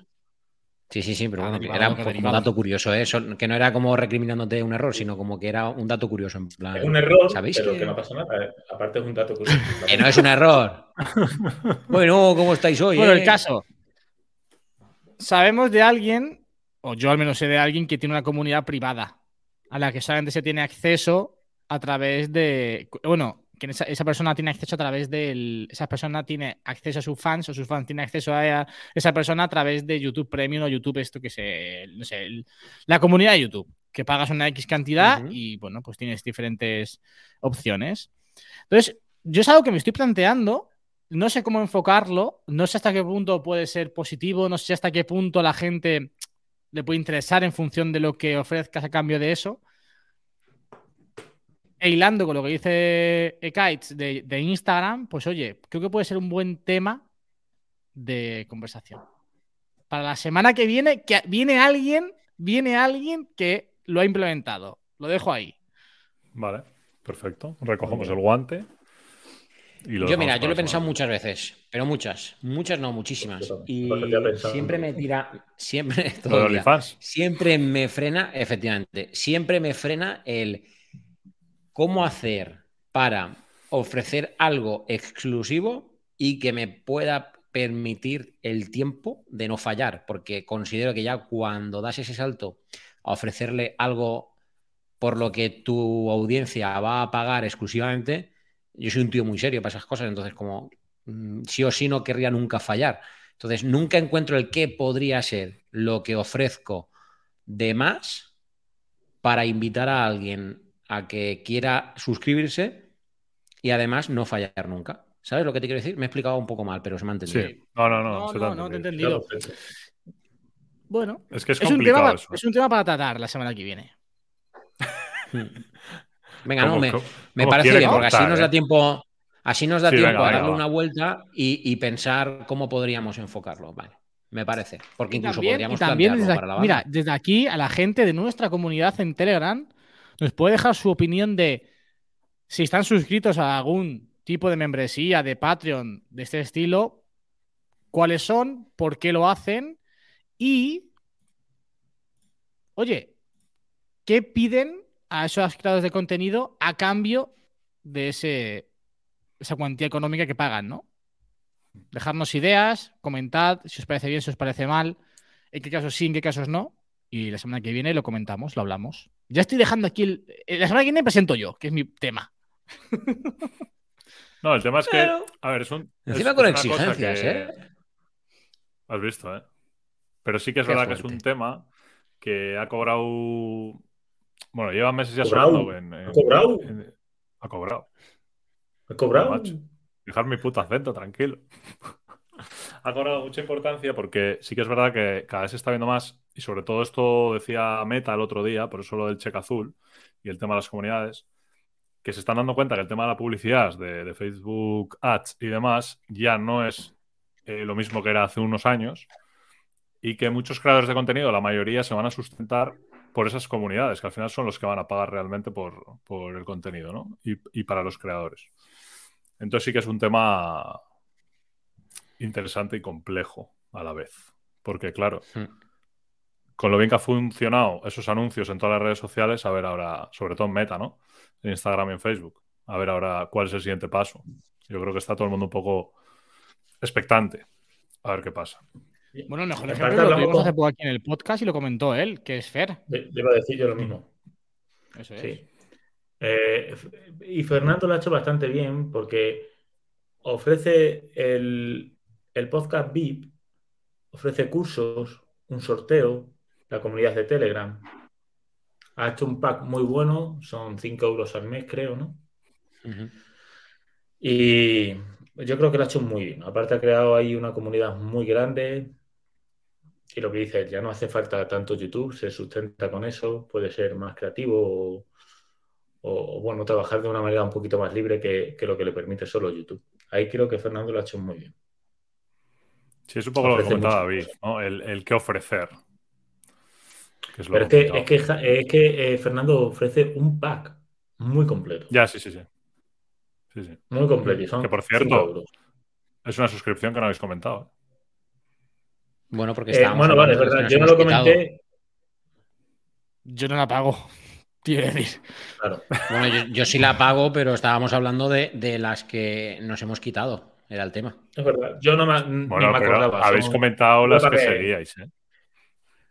Sí, sí, sí, pero bueno, era un dato curioso, ¿eh? que no era como recriminándote un error, sino como que era un dato curioso. En plan, es un error, ¿sabéis pero que... no pasa nada. ¿eh? Aparte es un dato curioso. que no es un error. bueno, ¿cómo estáis hoy? Bueno, el caso. Sabemos de alguien, o yo al menos sé de alguien que tiene una comunidad privada a la que solamente se tiene acceso a través de. Bueno, que esa, persona tiene acceso a través del. Esa persona tiene acceso a sus fans o sus fans tienen acceso a esa persona a través de YouTube Premium o YouTube, esto que se. No sé, la comunidad de YouTube, que pagas una X cantidad y bueno, pues tienes diferentes opciones. Entonces, yo es algo que me estoy planteando. No sé cómo enfocarlo, no sé hasta qué punto puede ser positivo, no sé hasta qué punto la gente le puede interesar en función de lo que ofrezcas a cambio de eso e hilando con lo que dice Ekites de, de, Instagram, pues oye, creo que puede ser un buen tema de conversación. Para la semana que viene, que viene alguien, viene alguien que lo ha implementado. Lo dejo ahí. Vale, perfecto. Recogemos el guante. yo, mira, yo lo he pensado muchas veces, pero muchas, muchas no, muchísimas. Y siempre me tira, siempre, siempre me frena, efectivamente, siempre me frena el cómo hacer para ofrecer algo exclusivo y que me pueda permitir el tiempo de no fallar, porque considero que ya cuando das ese salto a ofrecerle algo por lo que tu audiencia va a pagar exclusivamente, yo soy un tío muy serio para esas cosas, entonces como mm, sí o sí no querría nunca fallar. Entonces nunca encuentro el qué podría ser lo que ofrezco de más para invitar a alguien a que quiera suscribirse y además no fallar nunca. ¿Sabes lo que te quiero decir? Me he explicado un poco mal, pero se me ha entendido. Sí. No, no, no. No, no, no te he entendido. Bueno, Es que es es un, complicado tema, eso. es un tema para tratar la semana que viene. Venga, no, ¿Cómo- me, me parece bien, porque así nos eh? da tiempo, así nos da Sí, tiempo venga, a venga, darle va. una vuelta y, y pensar cómo podríamos enfocarlo. Vale, me parece. Porque Y incluso también, podríamos también plantearlo desde, para la aquí- banda. mira, desde aquí a la gente de nuestra comunidad en Telegram nos puede dejar su opinión de si están suscritos a algún tipo de membresía de Patreon de este estilo, cuáles son, por qué lo hacen y, oye, ¿qué piden a esos creadores de contenido a cambio de ese, esa cuantía económica que pagan, ¿no? Dejarnos ideas, comentad si os parece bien, si os parece mal, en qué casos sí, en qué casos no. Y la semana que viene lo comentamos, lo hablamos. Ya estoy dejando aquí el. eh, La semana que viene presento yo, que es mi tema. No, el tema es que. Pero- A ver, es un. Encima es- con es exigencias, que- ¿eh? Has visto, ¿eh? Pero sí que es Qué verdad que es un tema que ha cobrado. Bueno, lleva meses ya ¿Cobrado? sonando en. en- ¿Ha cobrado? en- ha cobrado. ¿Has cobrado? Dejar mi puto acento, tranquilo. ha cobrado mucha importancia porque sí que es verdad que cada vez se está viendo más, y sobre todo esto decía Meta el otro día, por eso lo del cheque azul y el tema de las comunidades, que se están dando cuenta que el tema de la publicidad, de, Facebook Ads y demás, ya no es eh, lo mismo que era hace unos años y que muchos creadores de contenido, la mayoría, se van a sustentar por esas comunidades, que al final son los que van a pagar realmente por, por el contenido, ¿no? Y, y para los creadores. Entonces sí que es un tema interesante y complejo a la vez. Porque, claro, con lo bien que ha funcionado esos anuncios en todas las redes sociales, a ver ahora, sobre todo en Meta, ¿no? En Instagram y en Facebook. A ver ahora cuál es el siguiente paso. Yo creo que está todo el mundo un poco expectante. A ver qué pasa. Bueno, mejor En ejemplo lo tuvimos hace poco aquí en el podcast y lo comentó él, que es Fer. Le, le iba a decir yo lo mismo. Eso es. Sí. Eh, y Fernando lo ha hecho bastante bien porque ofrece el, el podcast VIP, ofrece cursos, un sorteo, la comunidad de Telegram. Ha hecho un pack muy bueno, son 5 euros al mes, creo, ¿no? Y yo creo que lo ha hecho muy bien. Aparte ha creado ahí una comunidad muy grande. Y lo que dice él, ya no hace falta tanto YouTube, se sustenta con eso, puede ser más creativo o, o, bueno, trabajar de una manera un poquito más libre que, que lo que le permite solo YouTube. Ahí creo que Fernando lo ha hecho muy bien. Sí, es un poco lo que comentaba David, ¿no? El, el qué ofrecer. Que es lo Pero es que, es que, es que eh, Fernando ofrece un pack muy completo. Ya, sí, sí, sí. Sí, sí. Muy completo. Y son Que, por 5 cierto, euros. Es una suscripción que no habéis comentado. Bueno, porque Eh, estábamos bueno, vale, es verdad. que Yo no lo quitado. comenté. Yo no la pago. Decir. Claro. Bueno, yo, yo sí la pago, pero estábamos hablando de, de las que nos hemos quitado. Era el tema. Es verdad. Yo no me, Bueno, me pero acordaba. habéis son- comentado las que seguíais, ¿eh?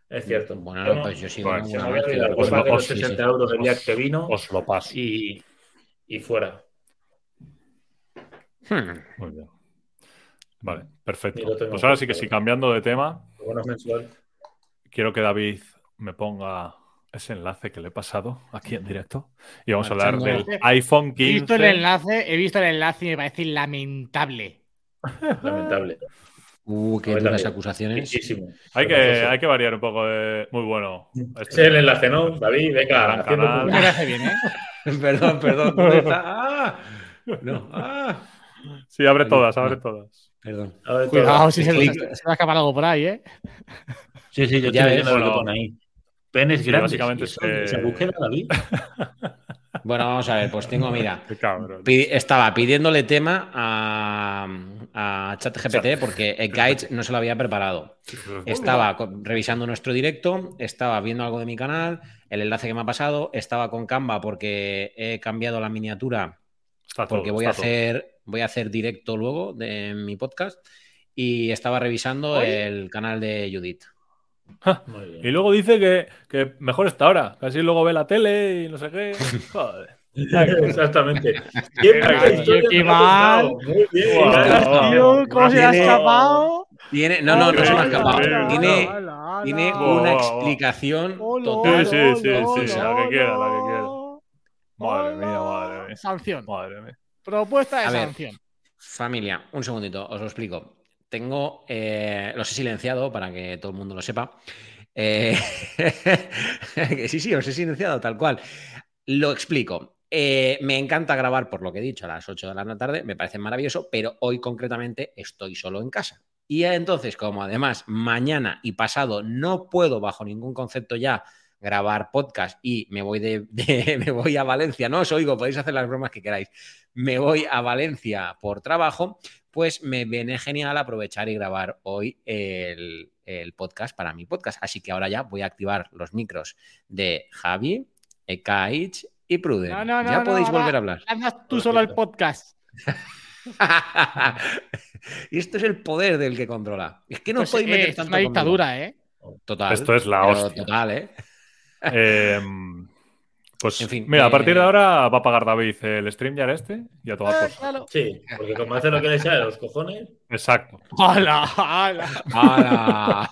Es cierto. Bueno, Yo no- pues yo sigo Bueno, que Sí, sí. 60 euros el día Os- que vino Os lo paso. y, y fuera. Hmm. Muy bien. Vale, perfecto. Pues ahora sí que sí, cambiando de tema, Bueno, mensual. quiero que David me ponga ese enlace que le he pasado aquí en directo. Y vamos a hablar del iPhone He visto el 15. enlace, he visto el enlace y me parece lamentable. Lamentable. Uh, qué ver, duras acusaciones. Muchísimo. Hay que, hay que variar un poco de... Muy bueno. Este- es el enlace, ¿no? David, venga, canal. Parece bien, ¿eh? perdón, perdón. ¿dónde está? ¡Ah! No. ¡Ah! Sí, abre todas, no. abre todas. Perdón. Cuidado si se, se va a escapar algo por ahí, ¿eh? Sí, sí, yo Ya estoy ves. viendo lo que pone ahí. Penes Sí, grandes. básicamente ¿Y eso- se- esa búsqueda, David? Bueno, vamos a ver, pues tengo, mira. Estaba pidiéndole tema a, a ChatGPT porque el guide no se lo había preparado. Estaba revisando nuestro directo, estaba viendo algo de mi canal, el enlace que me ha pasado, estaba con Canva porque he cambiado la miniatura Está todo, porque voy a todo. hacer voy a hacer directo luego de mi podcast y estaba revisando el canal de Judith. Muy bien. Y luego dice que, que mejor está ahora. Casi luego ve la tele y no sé qué. Joder. Exactamente. Siempre. Muy bien. ¿cómo se ha escapado? Tiene, no, no, no se me ha escapado. Tiene, Tiene una explicación total. Sí, sí, sí, sí, la que quiera, la que quiera. Madre mía, madre mía. Sanción. Madre mía. Propuesta de sanción. familia, un segundito, os lo explico. Tengo, eh, los he silenciado para que todo el mundo lo sepa. Eh, sí, sí, os he silenciado tal cual. Lo explico. Eh, me encanta grabar, por lo que he dicho, a las 8 de la tarde, me parece maravilloso, pero hoy concretamente estoy solo en casa. Y entonces, como además mañana y pasado no puedo bajo ningún concepto ya grabar podcast y me voy, de, me voy a Valencia, no os oigo, podéis hacer las bromas que queráis, me voy a Valencia por trabajo, pues me viene genial aprovechar y grabar hoy el, podcast para mi podcast. Así que ahora ya voy a activar los micros de Javi, Ekaich y Pruden. ya podéis volver a hablar. Andas tú solo el podcast. y esto es el poder del que controla. Es que no pues, meter Es una dictadura, ¿eh? Total. Esto es la hostia. Total, ¿eh? Em, pues, en fin, mira, a partir de eh, ahora va a pagar David el stream ya este y a todas ah, Sí, porque como hace lo que le sale los cojones. Exacto. ¡Hala! ¡Hala! ¡Hala!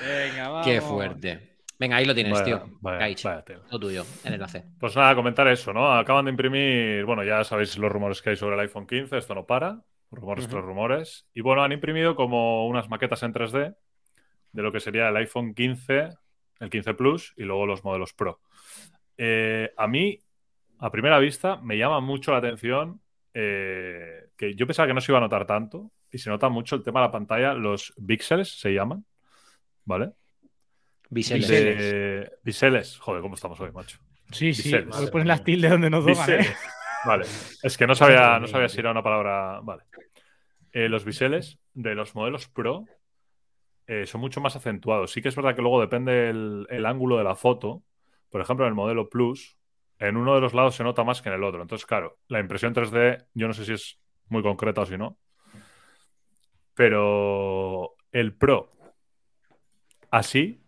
Venga, vamos. Qué fuerte. Venga, ahí lo tienes, tío. Vaya, Lo tuyo, en el AC. Pues nada, comentar eso, ¿no? Acaban de imprimir, bueno, ya sabéis los rumores que hay sobre el iPhone 15, esto no para. Rumores tras rumores. Y bueno, han imprimido como unas maquetas en 3D de lo que sería el iPhone 15 el 15 Plus y luego los modelos Pro. Eh, a mí, a primera vista, me llama mucho la atención eh, que yo pensaba que no se iba a notar tanto y se nota mucho el tema de la pantalla, los píxeles se llaman, ¿vale? Biseles. Biseles. Joder, ¿cómo estamos hoy, macho? Sí, sí. Pones las tildes donde nos toman, ¿eh? Vale. Es que no sabía, no sabía si era una palabra. Vale. los biseles de los modelos Pro eh, son mucho más acentuados. Sí que es verdad que luego depende el, ángulo de la foto. Por ejemplo, en el modelo Plus, en uno de los lados se nota más que en el otro. Entonces, claro, la impresión 3D, yo no sé si es muy concreta o si no. Pero el Pro, así,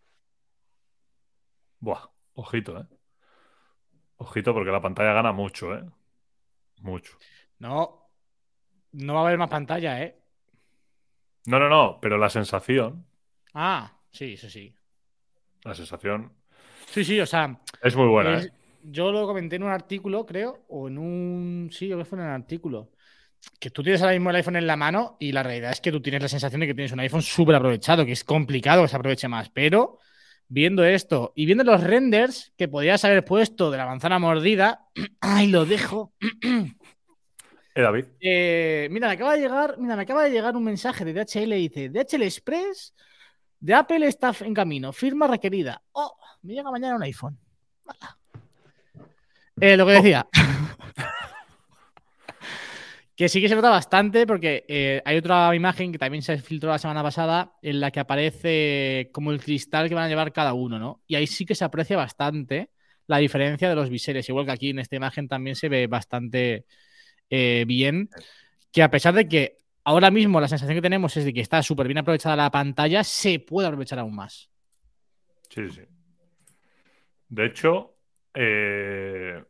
buah, ojito, ¿eh? Ojito porque la pantalla gana mucho, ¿eh? Mucho. No, no va a haber más pantalla, ¿eh? No, no, no, pero la sensación. Ah, sí, eso sí. La sensación. Sí, sí, o sea. Es muy buena, ¿eh? Yo lo comenté en un artículo, creo, o en un. Sí, yo que fue en un artículo. Que tú tienes ahora mismo el iPhone en la mano y la realidad es que tú tienes la sensación de que tienes un iPhone súper aprovechado, que es complicado que se aproveche más. Pero viendo esto y viendo los renders que podías haber puesto de la manzana mordida, ¡ay, lo dejo! Eh, David. Eh, mira, me acaba de llegar, mira, me acaba de llegar un mensaje de DHL y dice, DHL Express de Apple está en camino, firma requerida. Oh, me llega mañana un iPhone. Eh, lo que decía. que sí que se nota bastante porque hay otra imagen que también se filtró la semana pasada en la que aparece como el cristal que van a llevar cada uno, ¿no? Y ahí sí que se aprecia bastante la diferencia de los biseles. Igual que aquí en esta imagen también se ve bastante eh, bien, que a pesar de que ahora mismo la sensación que tenemos es de que está súper bien aprovechada la pantalla, se puede aprovechar aún más. Sí, sí. De hecho, eh,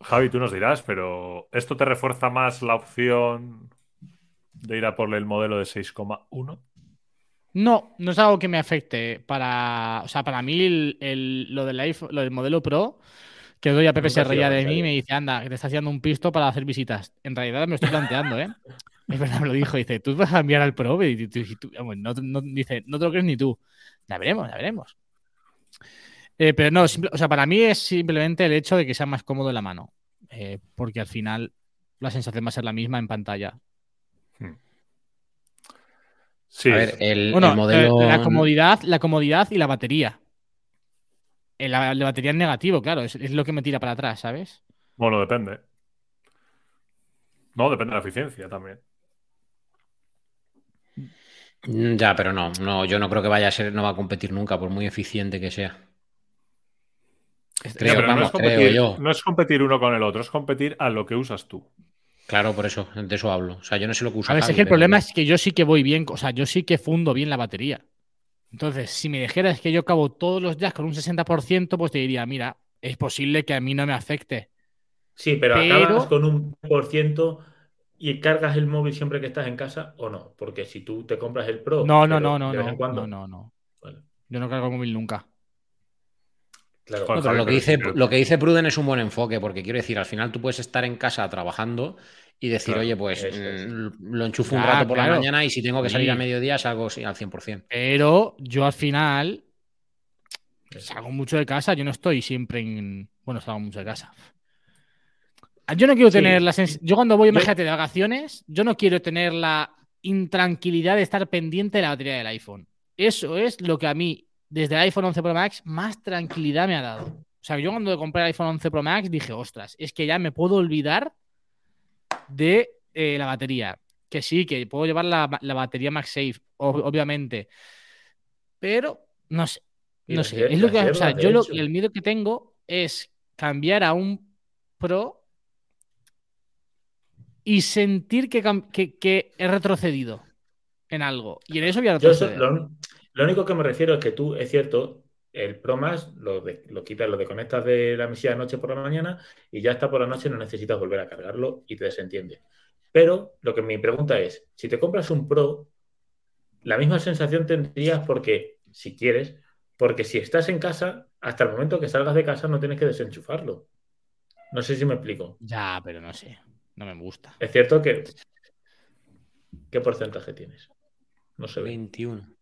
Javi, tú nos dirás, pero ¿esto te refuerza más la opción de ir a por el modelo de 6,1? No, no es algo que me afecte. Para, o sea, para mí lo, del iPhone, lo del modelo Pro que doy a Pepe se reía de mí y me dice, anda, que te está haciendo un pisto para hacer visitas. En realidad me estoy planteando, ¿eh? Es verdad, me lo dijo. Dice, tú vas a enviar al Pro y tú, no, dice, no te lo crees ni tú. Ya veremos, ya veremos. Eh, pero no, o sea, para mí es simplemente el hecho de que sea más cómodo en la mano. Eh, porque al final la sensación va a ser la misma en pantalla. Hmm. Sí. A ver, el, modelo... la comodidad, la comodidad y la batería. La, batería es negativo, claro, es, lo que me tira para atrás, ¿sabes? Bueno, depende. No, depende de la eficiencia también. Mm, ya, pero no, no, yo no creo que vaya a ser, no va a competir nunca, por muy eficiente que sea. Creo, no, es competir, yo. no es competir uno con el otro, es competir a lo que usas tú. Claro, por eso, de eso hablo. O sea, yo no sé lo que usa. A ver, es que el problema es que yo sí que voy bien, o sea, yo sí que fundo bien la batería. Entonces, si me dijeras que yo acabo todos los días con un 60%, pues te diría, mira, es posible que a mí no me afecte. Sí, pero, acabas con un por ciento y cargas el móvil siempre que estás en casa o no? Porque si tú te compras el Pro. No, no, no, no, no, no, no, no. Yo no cargo el móvil nunca. Claro, pero lo que, dice, lo que dice Pruden es un buen enfoque, porque quiero decir, al final tú puedes estar en casa trabajando y decir, oye, pues mm, lo enchufo un rato por la mañana y si tengo que salir a mediodía salgo al 100%. Pero yo al final salgo mucho de casa, yo no estoy siempre en... Bueno, salgo mucho de casa. Yo no quiero tener la sensación... Yo cuando voy, imagínate, de vacaciones, yo no quiero tener la intranquilidad de estar pendiente de la batería del iPhone. Eso es lo que a mí, desde el iPhone 11 Pro Max, más tranquilidad me ha dado. O sea, yo cuando compré el iPhone 11 Pro Max dije, ostras, es que ya me puedo olvidar de eh, la batería. Que sí, que puedo llevar la, batería MagSafe, obviamente. Pero no sé. No sé. Es lo que, o sea, yo el miedo que tengo es cambiar a un Pro y sentir que, que, he retrocedido en algo. Y en eso voy a retroceder. lo, lo, único que me refiero es que tú, es cierto, el Pro Max lo, lo quitas, lo desconectas de la mesilla de noche por la mañana y ya está por la noche, no necesitas volver a cargarlo y te desentiende. Pero lo que mi pregunta es, si te compras un Pro, la misma sensación tendrías porque, si quieres, porque si estás en casa, hasta el momento que salgas de casa no tienes que desenchufarlo. No sé si me explico. Ya, pero no sé. No me gusta. Es cierto que... ¿Qué porcentaje tienes? No sé. 21.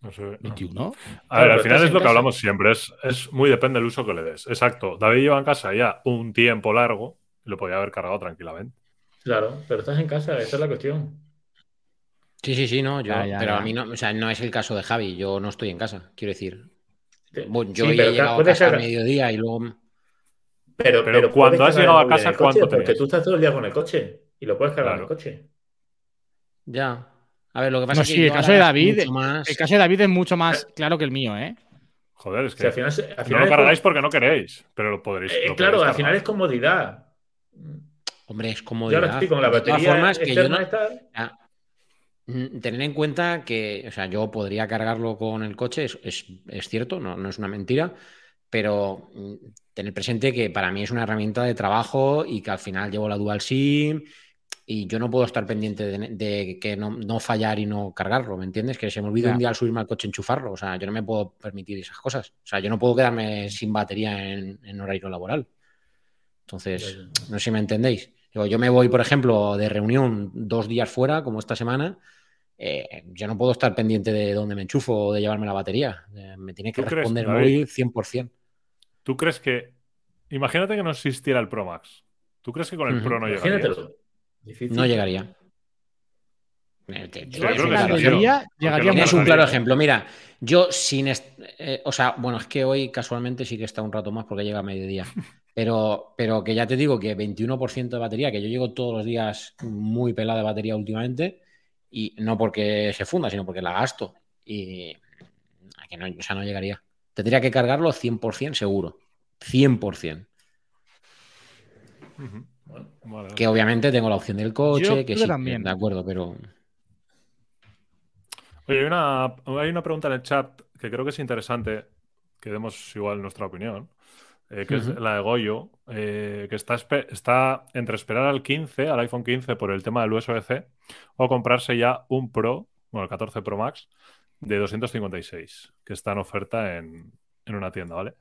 No sé, 21. A ver, al final es lo que hablamos siempre, es, es, muy depende del uso que le des. Exacto. David lleva en casa ya un tiempo largo y lo podía haber cargado tranquilamente. Claro, pero estás en casa, esa es la cuestión. Sí, sí, sí, no, yo, pero a mí no, o sea, no es el caso de Javi, yo no estoy en casa, quiero decir. yo he llegado a casa a mediodía y luego. Pero, pero, cuando has llegado a casa, ¿cuánto Porque tú estás todo el día con el coche y lo puedes cargar en el coche. Ya. A ver, lo que pasa es que. Sí, el caso de David. El caso de David es mucho más claro que el mío, ¿eh? Joder, es que. al final, no lo cargáis porque no queréis, pero lo podréis. Eh, claro, al final es comodidad. Hombre, es comodidad. Yo ahora estoy con la batería. De formas, que yo no... Tener en cuenta que, o sea, yo podría cargarlo con el coche, es, es, cierto, no, no, es una mentira, pero mm, tener presente que para mí es una herramienta de trabajo y que al final llevo la dual SIM y yo no puedo estar pendiente de, que no, fallar y no cargarlo, ¿me entiendes? Que se me olvide un día al subirme al coche enchufarlo, o sea, yo no me puedo permitir esas cosas, o sea, yo no puedo quedarme sin batería en, horario laboral. Entonces, no sé si me entendéis. yo me voy, por ejemplo, de reunión dos días fuera, como esta semana, eh, yo no puedo estar pendiente de dónde me enchufo o de llevarme la batería. Eh, me tiene que responder el móvil 100%. ¿Tú crees que, imagínate que no existiera el Pro Max, ¿tú crees que con el Pro no No llegaría. llegaría, es un claro ejemplo. Mira, yo sin. Eh, o sea, bueno, es que hoy casualmente sí que está un rato más porque llega a mediodía. Pero, pero que ya te digo que 21% de batería, que yo llego todos los días muy pelada de batería últimamente, y no porque se funda, sino porque la gasto. Y. Que no, o sea, no llegaría. Tendría que cargarlo 100% seguro. 100%. Que obviamente tengo la opción del coche, que sí, también. de acuerdo, pero. Oye, hay una, hay una pregunta en el chat que creo que es interesante, que demos igual nuestra opinión, eh, que es la de Goyo, eh, que está, está entre esperar al 15, al iPhone 15 por el tema del USB-C, o comprarse ya un Pro, bueno, el 14 Pro Max, de 256, que está en oferta en, en una tienda, ¿vale?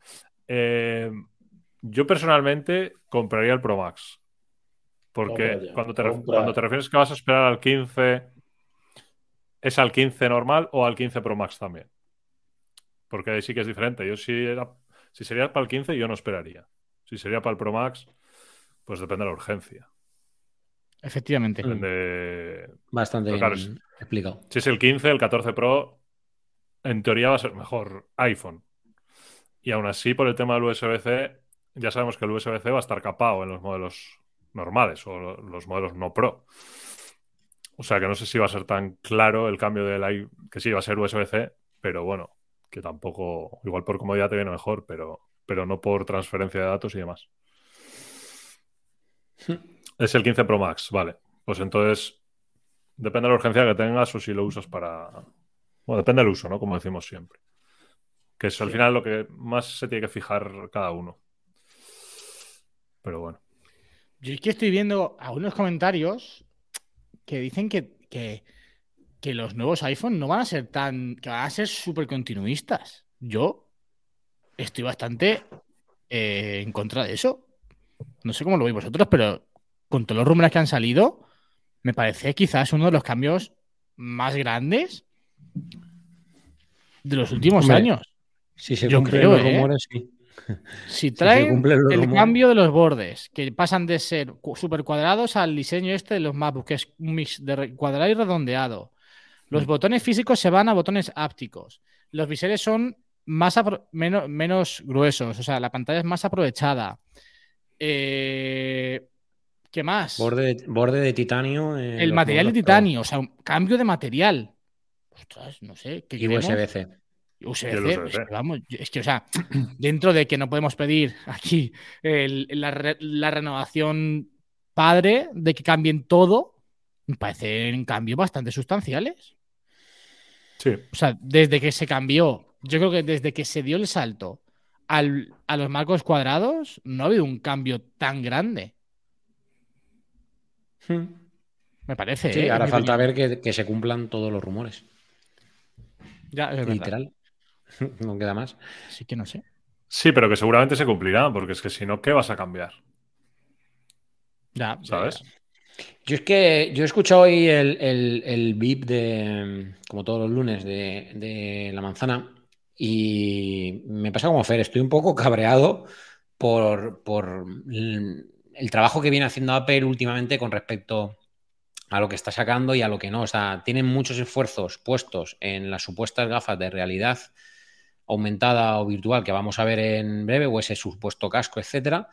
Eh, yo personalmente compraría el Pro Max. Porque cuando, te, cuando te refieres que vas a esperar al 15, ¿es al 15 normal o al 15 Pro Max también? Porque ahí sí que es diferente. Yo si, era, si sería para el 15, yo no esperaría. Si sería para el Pro Max, pues depende de la urgencia. Efectivamente. Bastante bien explicado. Si es el 15, el 14 Pro, en teoría va a ser mejor iPhone. Y aún así, por el tema del USB-C, ya sabemos que el USB-C va a estar capado en los modelos normales o los modelos no Pro. O sea que no sé si va a ser tan claro el cambio del i que sí va a ser USB-C, pero bueno, que tampoco, igual por comodidad te viene mejor, pero, pero no por transferencia de datos y demás. es el 15 Pro Max, vale. Pues entonces, depende de la urgencia que tengas o si lo usas para. Bueno, depende del uso, ¿no? Como decimos siempre. Que es al final lo que más se tiene que fijar cada uno. Pero bueno. Yo es que estoy viendo algunos comentarios que dicen que, que, que los nuevos iPhone no van a ser tan. que van a ser súper continuistas. Yo estoy bastante eh, en contra de eso. No sé cómo lo veis vosotros, pero con todos los rumores que han salido, me parece quizás uno de los cambios más grandes de los últimos años. Si se Yo creo, los ¿eh? sí. Si traen el cambio de los bordes, que pasan de ser super cuadrados al diseño este de los MacBook, que es un mix de cuadrado y redondeado. Los mm. botones físicos se van a botones ápticos. Los biseles son más menos, menos, gruesos, o sea, la pantalla es más aprovechada. Eh, ¿Qué más? Borde, borde de titanio. Eh, el material de titanio, o sea, un cambio de material. Ostras, no sé. ¿qué y USB-C. USB-C, pues, vamos, es que, o sea, dentro de que no podemos pedir aquí la, renovación padre de que cambien todo, me parecen cambios bastante sustanciales. Sí. O sea, desde que se cambió, yo creo que desde que se dio el salto a los marcos cuadrados, no ha habido un cambio tan grande. Hmm. Me parece. Sí, ¿eh? ahora falta ver que, se cumplan todos los rumores. Ya, es Literal. no queda más. Sí que no sé. Sí, pero que seguramente se cumplirá, porque es que si no, ¿qué vas a cambiar? Ya. ¿Sabes? Yo es que yo he escuchado hoy el, el, VIP de, como todos los lunes, de, la manzana y me pasa como Fer, estoy un poco cabreado por, por el trabajo que viene haciendo Apple últimamente con respecto a lo que está sacando y a lo que no. O sea, tienen muchos esfuerzos puestos en las supuestas gafas de realidad aumentada o virtual que vamos a ver en breve, o ese supuesto casco, etcétera.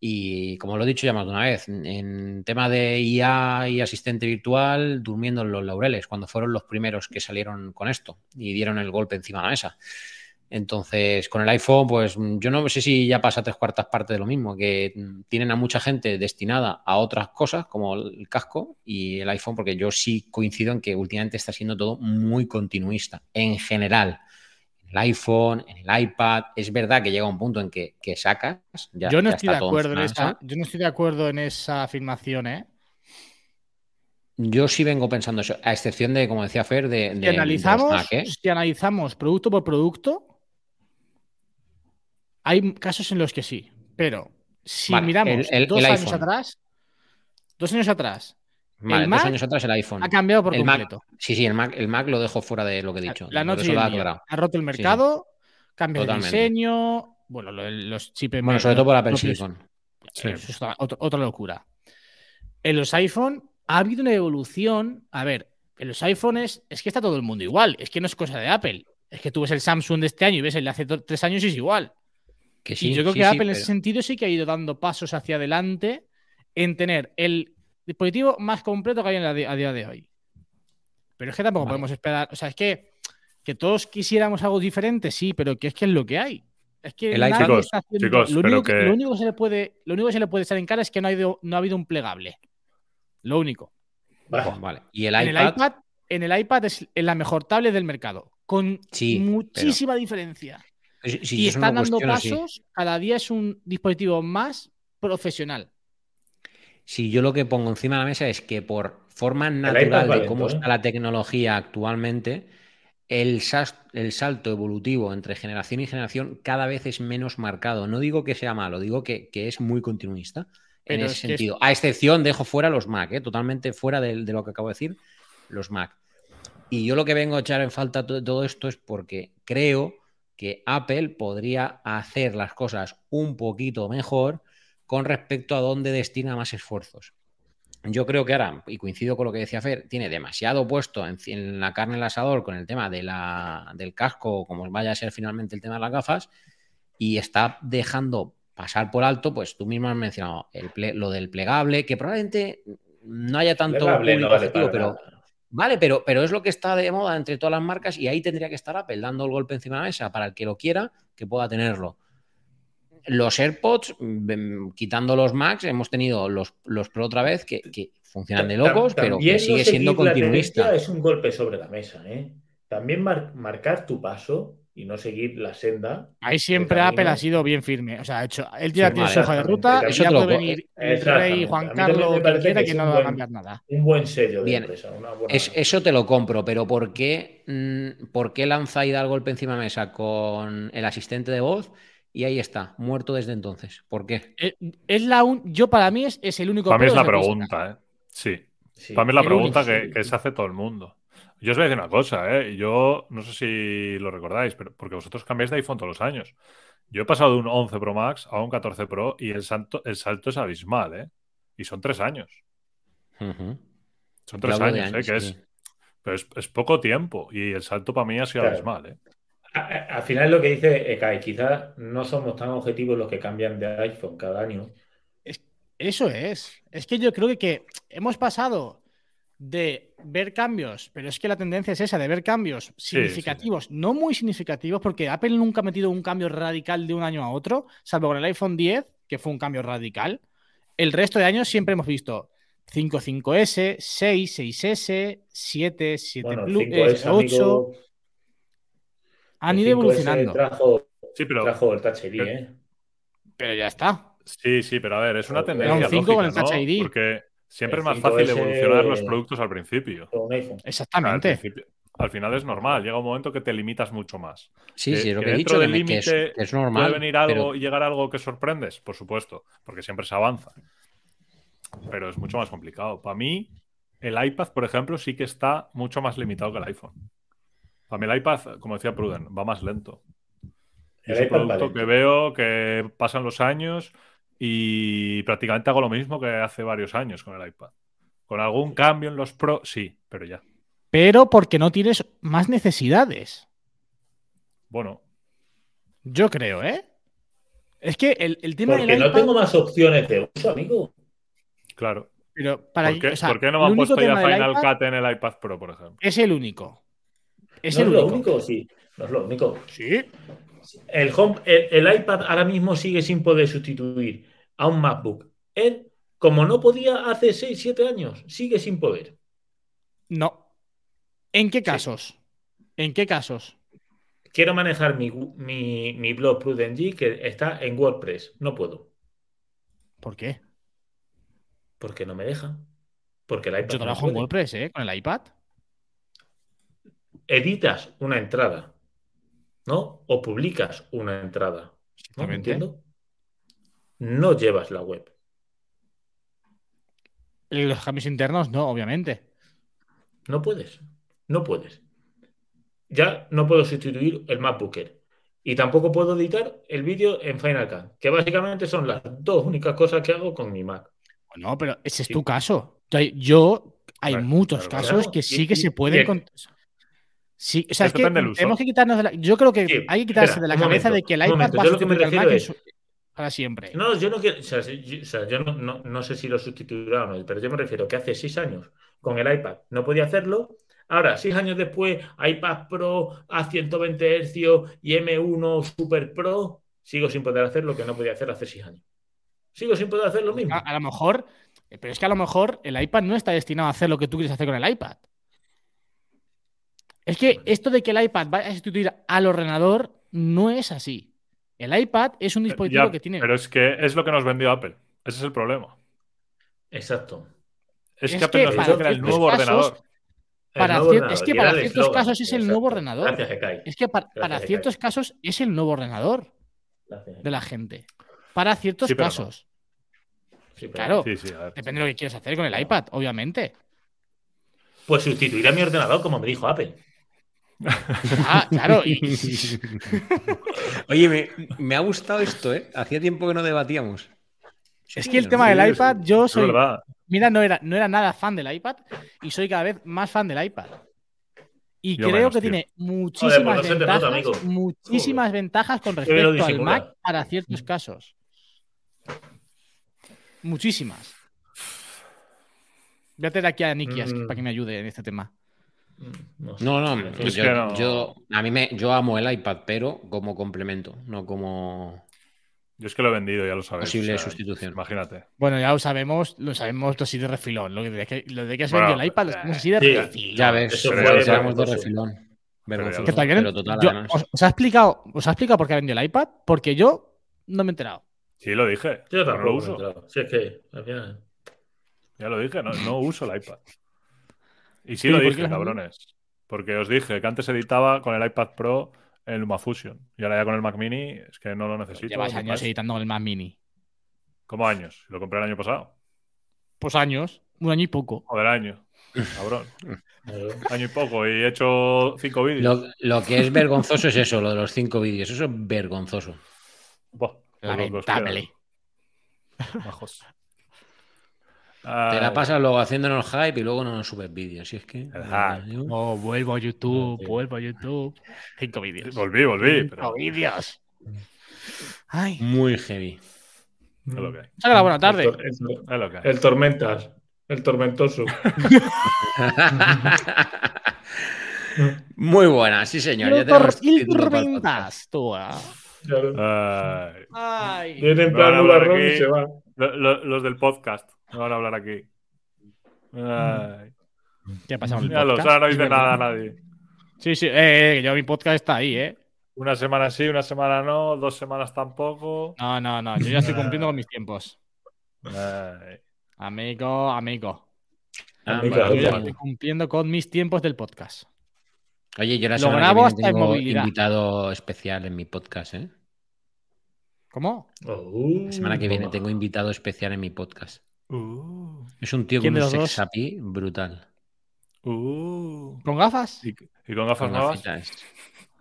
Y como lo he dicho ya más de una vez, en tema de IA y asistente virtual, durmiendo en los laureles, cuando fueron los primeros que salieron con esto y dieron el golpe encima de la mesa. Entonces, con el iPhone, pues yo no sé si ya pasa tres cuartas partes de lo mismo, que tienen a mucha gente destinada a otras cosas, como el casco y el iPhone, porque yo sí coincido en que últimamente está siendo todo muy continuista, en general. El iPhone, en el iPad, es verdad que llega un punto en que, sacas. yo, no estoy de acuerdo en esa, yo no estoy de acuerdo en esa afirmación, ¿eh? Yo sí vengo pensando eso, a excepción de, como decía Fer, de. de analizamos, ¿eh? si analizamos producto por producto, hay casos en los que sí, pero si miramos dos años atrás, dos años atrás, Mac dos años atrás el iPhone. Ha cambiado por completo. sí, sí, el Mac, el Mac lo dejo fuera de lo que he dicho. La noche ha, roto el mercado, cambia de diseño, bueno, los chips. Bueno, sobre todo por Apple Silicon. Sí. Eso es otra, locura. En los iPhone ha habido una evolución. A ver, en los iPhones es que está todo el mundo igual. Es que no es cosa de Apple. Es que tú ves el Samsung de este año y ves el de hace tres años y es igual y yo creo que Apple en ese sentido sí que ha ido dando pasos hacia adelante en tener el dispositivo más completo que hay a día de hoy. Pero es que tampoco podemos esperar. O sea, es que, que todos quisiéramos algo diferente, sí, pero que es que es lo que hay. Es que el chicos, chicos, lo, único, que... lo, único, que se le puede, lo único que se le puede echar en cara es que no ha habido, no ha habido un plegable. Lo único. Vale. ¿Y el en iPad? el iPad? En el iPad es la mejor tablet del mercado. Con muchísima diferencia y están dando pasos, cada día es un dispositivo más profesional. Si yo lo que pongo encima de la mesa es que por forma natural de cómo está ¿eh? la tecnología actualmente, el, el, salto evolutivo entre generación y generación cada vez es menos marcado. No digo que sea malo, digo que, es muy continuista en ese sentido. A excepción, dejo fuera los Mac, ¿eh? totalmente fuera de, de, lo que acabo de decir, los Mac. Y yo lo que vengo a echar en falta de todo esto es porque creo que Apple podría hacer las cosas un poquito mejor con respecto a dónde destina más esfuerzos. Yo creo que ahora, y coincido con lo que decía Fer, tiene demasiado puesto en, la carne el asador con el tema de la, del casco, como vaya a ser finalmente el tema de las gafas, y está dejando pasar por alto, pues tú mismo has mencionado lo del plegable, que probablemente no haya tanto pero Vale, pero, pero es lo que está de moda entre todas las marcas y ahí tendría que estar Apple dando el golpe encima de la mesa para el que lo quiera, que pueda tenerlo. Los AirPods, mm, quitando los Max, hemos tenido los, los Pro otra vez que, funcionan de locos, pero que sigue siendo continuista. Es un golpe sobre la mesa, ¿eh? También marcar tu paso y no seguir la senda. Ahí siempre Apple ha sido bien firme. O sea, ha hecho, él ya tiene su hoja de ruta y ya puede venir el rey Juan Carlos quiera que, no va a cambiar nada. Un buen sello de bien. empresa. eso te lo compro, pero ¿por qué, mm, ¿por qué lanza el golpe encima de mesa con el asistente de voz? Y ahí está, muerto desde entonces. ¿Por qué? Eh, es la yo para mí es, es el único. Para mí es la pregunta, ¿eh? Sí. Para mí es la pregunta que, se hace todo el mundo. Yo os voy a decir una cosa, ¿eh? Yo no sé si lo recordáis, pero porque vosotros cambiáis de iPhone todos los años. Yo he pasado de un 11 Pro Max a un 14 Pro y el salto, el salto es abismal, ¿eh? Y son tres años. Son tres años, ¿eh? Que es, pero es, poco tiempo y el salto para mí ha sido abismal, ¿eh? Al final lo que dice Ekai, quizás no somos tan objetivos los que cambian de iPhone cada año. eso es. Es que yo creo que hemos pasado de ver cambios, pero es que la tendencia es esa, de ver cambios significativos, no muy significativos, porque Apple nunca ha metido un cambio radical de un año a otro, salvo con el iPhone 10, que fue un cambio radical. El resto de años siempre hemos visto 5, 5S, 6, 6S, 7, 7 Plus, 8. Han ido evolucionando. Trajo, sí, pero, trajo el Touch ID, ¿eh? Pero ya está. Sí, sí, pero a ver, es una tendencia. un 5 con el Touch ID. Porque Siempre es más fácil evolucionar los productos al principio. Exactamente. Al, final es normal, llega un momento que te limitas mucho más. Sí, sí, lo que, he dicho del límite es, normal. ¿Puede venir algo y llegar a algo que sorprendes? Por supuesto, porque siempre se avanza. Pero es mucho más complicado. Para mí, el iPad, por ejemplo, sí que está mucho más limitado que el iPhone. Para mí el iPad, como decía Pruden, va más lento. es un producto que veo que pasan los años y prácticamente hago lo mismo que hace varios años con el iPad. Con algún cambio en los Pro, sí, pero ya. Pero porque no tienes más necesidades. Bueno. Yo creo, ¿eh? Es que el, el tema Porque no tengo más opciones de uso, amigo. Claro. Pero para ¿Por qué, no me han puesto ya Final Cut en el iPad Pro, por ejemplo? Es el único. Es el lo único, sí. No es lo único. Sí. El, home, el, iPad ahora mismo sigue sin poder sustituir a un MacBook. Él, como no podía hace 6, 7 años, sigue sin poder. No. ¿En qué casos? ¿En qué casos? Quiero manejar mi, mi, blog Prudent que está en WordPress. No puedo. ¿Por qué? Porque no me deja. Porque el iPad Yo trabajo en WordPress, ¿eh? Con el iPad. Editas una entrada ¿no? O publicas una entrada. ¿no? entiendo? No llevas la web. Los cambios internos, no, obviamente. No puedes. No puedes. Ya no puedo sustituir el MacBooker. Y tampoco puedo editar el vídeo en Final Cut, que básicamente son las dos únicas cosas que hago con mi Mac. No, pero ese es tu caso. Yo, hay muchos casos que sí que se pueden. Sí, o sea, es que tenemos que quitarnos de la... Yo creo que hay que quitarse de la cabeza de que el iPad va a sustituir al Mac para siempre. No, yo no quiero, o sea, yo, no, sé si lo sustituirá o no, pero yo me refiero que hace seis años con el iPad no podía hacerlo. Ahora, seis años después, iPad Pro a 120 Hz y M1 Super Pro, sigo sin poder hacer lo que no podía hacer hace seis años. Sigo sin poder hacer lo mismo. a lo mejor, pero es que a lo mejor el iPad no está destinado a hacer lo que tú quieres hacer con el iPad. Es que esto de que el iPad vaya a sustituir al ordenador no es así. El iPad es un dispositivo que tiene. Pero es que es lo que nos vendió Apple. Ese es el problema. Exacto. Es, que Apple nos dijo que era el nuevo ordenador. Es que para ciertos casos es el nuevo ordenador. Es que para, ciertos casos es el nuevo ordenador de la gente. Para ciertos casos. claro. depende de lo que quieras hacer con el iPad, obviamente. Pues sustituir a mi ordenador, como me dijo Apple. Ah, claro. Oye, me, ha gustado esto, ¿eh? Hacía tiempo que no debatíamos. Es que el tema del iPad, yo soy. Mira, no era, no era nada fan del iPad y soy cada vez más fan del iPad. Y creo que tiene muchísimas pues ventajas, muchísimas ventajas con respecto al Mac para ciertos casos. Muchísimas. Voy a tener aquí a Nikias mm. para que me ayude en este tema. No, no, yo, a mí me, yo amo el iPad, pero como complemento, no como. Yo es que lo he vendido, ya lo sabes. Posible sustitución. Imagínate. Bueno, ya lo sabemos, lo sabemos así de refilón. Lo de que, lo de que has vendido el iPad, lo sabemos así de refilón. Ya ves, pero de refilón. Vergonzoso, no- pero total, yo- os, os ha explicado, ¿Os ha explicado por qué ha vendido el iPad? Porque yo no me he enterado. Sí, lo dije. Yo no tampoco lo he uso. Si es que, al final. Ya lo dije, no, no uso el iPad. Y sí Sí, lo ¿por qué dije, cabrones. Porque os dije que antes editaba con el iPad Pro en LumaFusion. Y ahora ya con el Mac Mini es que no lo necesito. Llevas años editando con el Mac Mini. ¿Cómo años? Lo compré el año pasado. Pues años, un año y poco. Joder, año. Cabrón. Año y poco. Y he hecho cinco vídeos. Lo, lo que es vergonzoso es eso, lo de los cinco vídeos. Eso es vergonzoso. Buah, pues Lamentable. majos. Te la Ay, pasas luego haciéndonos hype y luego no nos subes vídeos. Si es que. yo- Oh, vuelvo a YouTube, Sí. vuelvo a YouTube. Cinco vídeos. Volví, volví. Cinco Pero vídeos. Ay. Muy heavy. es lo que hay. Buena tarde. El, Tormentas. El Tormentoso. Muy buena, sí, señor. Ya tenemos el tormentas, tú, ah. Claro. Ay, Ay. Plan y se va. lo- lo- los del podcast. Me van a hablar aquí. Ay, ¿Qué pasa con el ya lo no dice nada a nadie. Sí, sí, eh, eh, yo mi podcast está ahí, ¿eh? Una semana sí, una semana no, dos semanas tampoco. No, no, no, yo ya estoy cumpliendo con mis tiempos. Ay, Amigo, amigo. Ah, vale, Yo ya estoy cumpliendo con mis tiempos del podcast. Oye, yo la Lo semana grabo que viene hasta en tengo movilidad. invitado especial en mi podcast, ¿eh? ¿Cómo? Oh, La semana que viene tengo invitado especial en mi podcast. Uh, Es un tío ¿Quién con un sex appeal brutal. uh. ¿Con gafas? ¿Y, y con gafas Con nuevas? gafitas.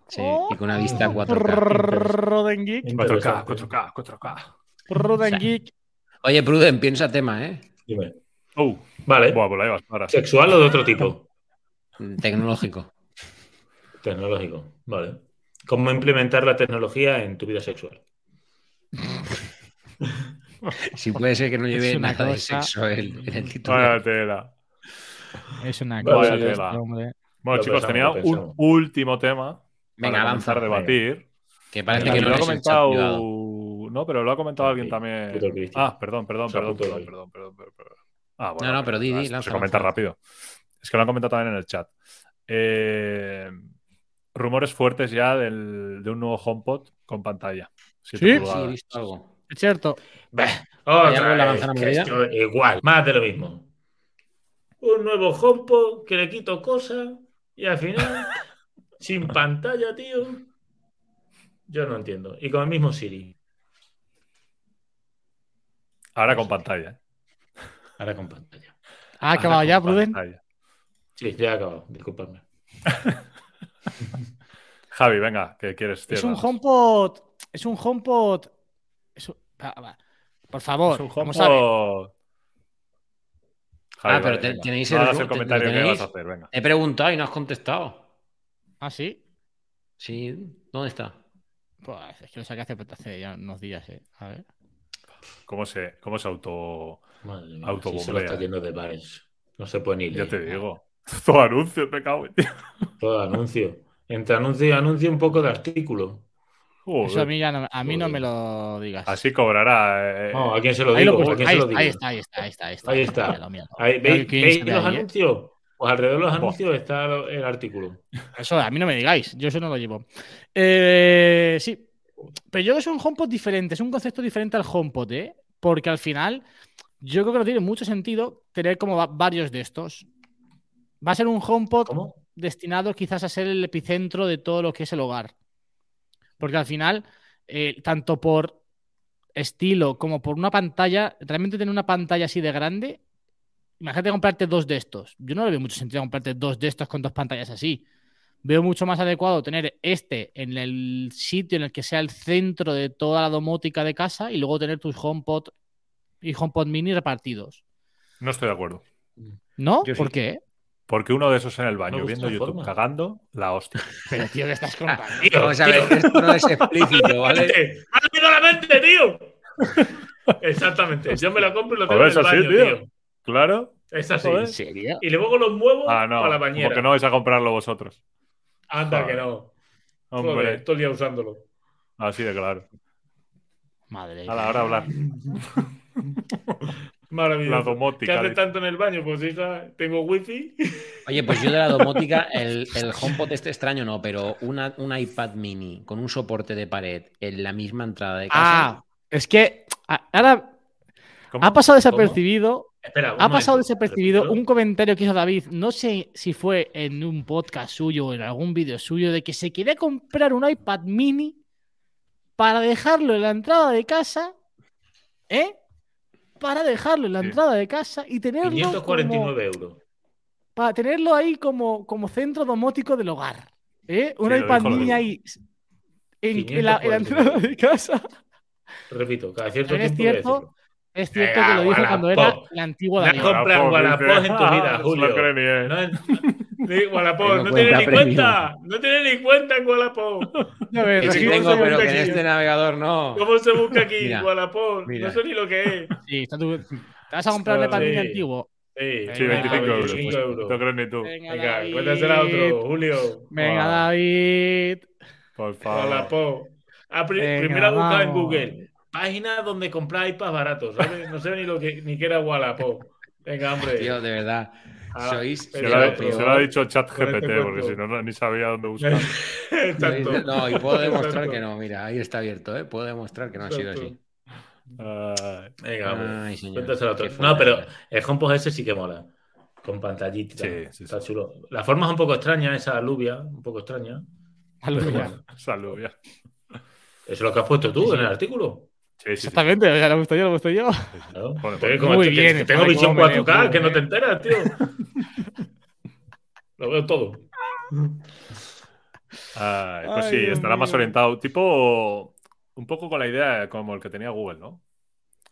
Sí, y con una vista 4K. Roden Geek. 4K, Interesante. 4K, 4K. Roden O sea, Geek. Oye, Pruden, piensa tema, ¿eh? Dime. Uh, Vale. buah, pues la llevas ahora. ¿Sexual o de otro tipo? Tecnológico. Tecnológico. Vale. ¿Cómo implementar la tecnología en tu vida sexual? Si puede ser que no lleve nada de sexo en, en el título. Vaya tela. Es una cosa. vale, este va. hombre. Bueno, Lo chicos, pensamos, tenía lo un último tema Venga, para avanza. comenzar a debatir. Que parece Venga, que lo no ha el chat comentado. No, pero lo ha comentado alguien también. Ah, perdón, perdón, perdón, perdón, perdón, perdón, perdón, perdón. Ah, bueno, No, no, pero di, di, se comenta lanza. rápido. Es que lo han comentado también en el chat. Eh, rumores fuertes ya del- de un nuevo HomePod con pantalla. Sí. Sí, he visto algo. Es cierto. Bah, ¿Hay algo otra vez, que esto igual, más de lo mismo. Un nuevo HomePod que le quito cosas y al final, sin pantalla, tío. Yo no entiendo. Y con el mismo Siri. Ahora con pantalla. Ahora con pantalla. ¿Ha acabado Ahora ya, Pruden? pantalla. Sí, ya he acabado. Disculpadme. Javi, venga, ¿qué quieres? Es Tienes un. HomePod. Es un HomePod. Va. Por favor, Es un vamos a ver. Javi, Ah, pero vale, te- venga. tenéis No el- hagas el te- comentario que vas a hacer, venga. He preguntado y no has contestado. ¿Ah, sí? Sí, ¿dónde está? Pues es que lo saqué hace, hace ya unos días, eh. A ver. ¿Cómo se, cómo se auto. Madre mía, si se lo está yendo de bares. No se puede ni Ya leer. te digo. Todo anuncio, me cago en tío. Todo anuncio. Entre anuncio y anuncio un poco de artículo. Joder. Eso a mí, ya no, a mí no Joder. me lo digas. Así cobrará. eh, No, ¿a quién se lo ahí, digo? puse. ¿A quién ahí, se lo está, digo? ahí está, ahí está, ahí está, ahí está. Ahí está. Míralo, míralo. Ahí, Mira ¿Veis, quién veis se ve los ahí, eh. anuncios? Pues alrededor de los anuncios está el artículo. Eso a mí no me digáis, yo eso no lo llevo. Eh, sí, pero yo creo que es un HomePod diferente, es un concepto diferente al HomePod, ¿eh? Porque al final yo creo que no tiene mucho sentido tener como va- varios de estos. Va a ser un HomePod ¿Cómo? destinado quizás a ser el epicentro de todo lo que es el hogar. Porque al final, eh, tanto por estilo como por una pantalla, realmente tener una pantalla así de grande, imagínate comprarte dos de estos. Yo no le veo mucho sentido comprarte dos de estos con dos pantallas así. Veo mucho más adecuado tener este en el sitio en el que sea el centro de toda la domótica de casa y luego tener tus HomePod y HomePod mini repartidos. No estoy de acuerdo. ¿No? Yo sí. ¿Por qué? Porque uno de esos en el baño viendo la YouTube forma. cagando, la hostia. Pero tío, ¿qué estás contando? Tío, Vamos a ver, tío, esto no es explícito, ¿vale? ¡Me ha venido a la mente, tío! Exactamente. Yo me lo compro y lo tengo Joder, en el es así, baño, tío. tío. Claro. Es así. ¿En serio? Y luego lo muevo Ah, no. para la bañera. Porque no vais a comprarlo vosotros. Anda, Joder. que no. Hombre, Joder, todo el día usándolo. así de claro. Madre A la hora de hablar. Maravilloso. La domótica. ¿Qué hace tanto en el baño? Pues hija, tengo wifi. Oye, pues yo de la domótica, el, el HomePod este extraño no, pero una, un iPad mini con un soporte de pared en la misma entrada de casa. Ah, es que ahora ¿Cómo? ha pasado desapercibido. Espera, Ha pasado desapercibido repítelo. un comentario que hizo David, no sé si fue en un podcast suyo o en algún vídeo suyo, de que se quería comprar un iPad mini para dejarlo en la entrada de casa, ¿eh? Para dejarlo en la Sí. entrada de casa y tenerlo, como, 549 euros. para tenerlo ahí como, como centro domótico del hogar. ¿eh? Un Sí, lo iPad dijo, lo mí dijo. ahí en, en la, en la 549. entrada de casa. Repito, cada cierto es tiempo. a cierto, es cierto Venga, que lo dijo cuando era la antigua Wallapop, en tu vida, Ah, Julio. No ni Wallapop, no tiene ni cuenta cuenta. No tiene ni cuenta en Wallapop. A ver, sí ¿cómo tengo, se pero que en este navegador no. ¿Cómo se busca aquí Mira, Wallapop? mira. No sé ni lo que es. Sí, está tu- ¿Te vas a comprar un Sí. antiguo? Sí, Sí, Venga, 25 euros. 25 euros. No crees ni tú. Venga, cuéntasela a otro, Julio. Venga. David. Por favor. Wallapop. Ah, pri- Venga, primero busca en vamos. Google. Página donde comprar iPads baratos, ¿sabes? No sé ni lo que ni que era Wallapop. Venga, hombre. Tío, de verdad. Ah, Sois. Se lo, ha, se lo ha dicho chat Con este GPT, porque si no, ni sabía dónde buscar. Exacto. No, y puedo demostrar Exacto. que no. Mira, ahí está abierto, ¿eh? Puedo demostrar que no ha sido así. Ay, Venga. Ay, señor. Otro. No, pero el HomePod ese sí que mola. Con pantallita. Sí, sí, Está sí. chulo. La forma es un poco extraña, esa alubia, un poco extraña. Bueno. salud, ya. Eso es lo que has puesto tú Sí, sí. en el artículo. Sí, sí, sí. Exactamente, ya lo he visto yo, lo he visto yo. Claro. Pone. como Muy que- bien, que tengo visión como meneo, 4K, como que no te enteras, tío. lo veo todo. Ay, pues Ay, sí, Dios estará más orientado. Tipo, un poco con la idea como el que tenía Google, ¿no?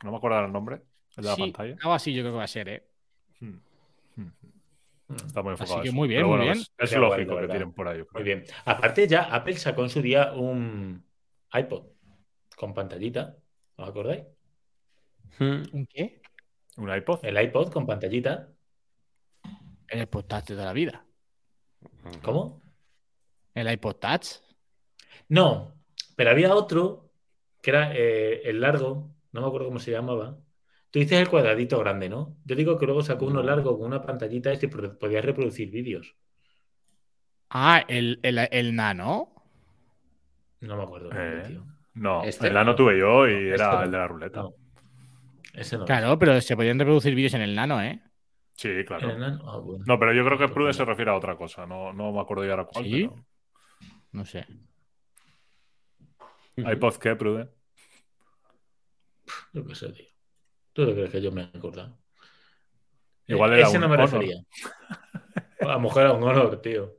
No me acuerdo el nombre, el de la pantalla. algo así yo creo que va a ser, ¿eh? Hmm. Hmm. Está muy Así enfocado. que eso. muy bien, muy bueno, bien. Es, es lógico que tienen por ahí. creo. Muy bien. Aparte, ya Apple sacó en su día un iPod con pantallita. ¿Os acordáis? Hmm. ¿Un qué? Un iPod. El iPod con pantallita. El iPod Touch de la vida. ¿Cómo? El iPod Touch. No, pero había otro que era eh, el largo, no me acuerdo cómo se llamaba. Tú dices el cuadradito grande, ¿no? Yo digo que luego sacó uno No. largo con una pantallita este y pro- podías reproducir vídeos. Ah, el, el, el nano. No me acuerdo. Eh, nombre, tío. No, Este- el nano tuve yo y no, era este no. el de la ruleta. No, ese no. Claro, pero se podían reproducir vídeos en el nano, ¿eh? Sí, claro. Ah, bueno. No, pero yo creo que Prude no. se refiere a otra cosa. No, no me acuerdo ya ahora cuál. ¿Sí? pero- No sé. iPod qué, Prude. Yo qué sé, tío. ¿Tú te crees que yo me he acordado? Igual Eh, era Ese un no me Honor. refería. A lo mejor era un honor, tío.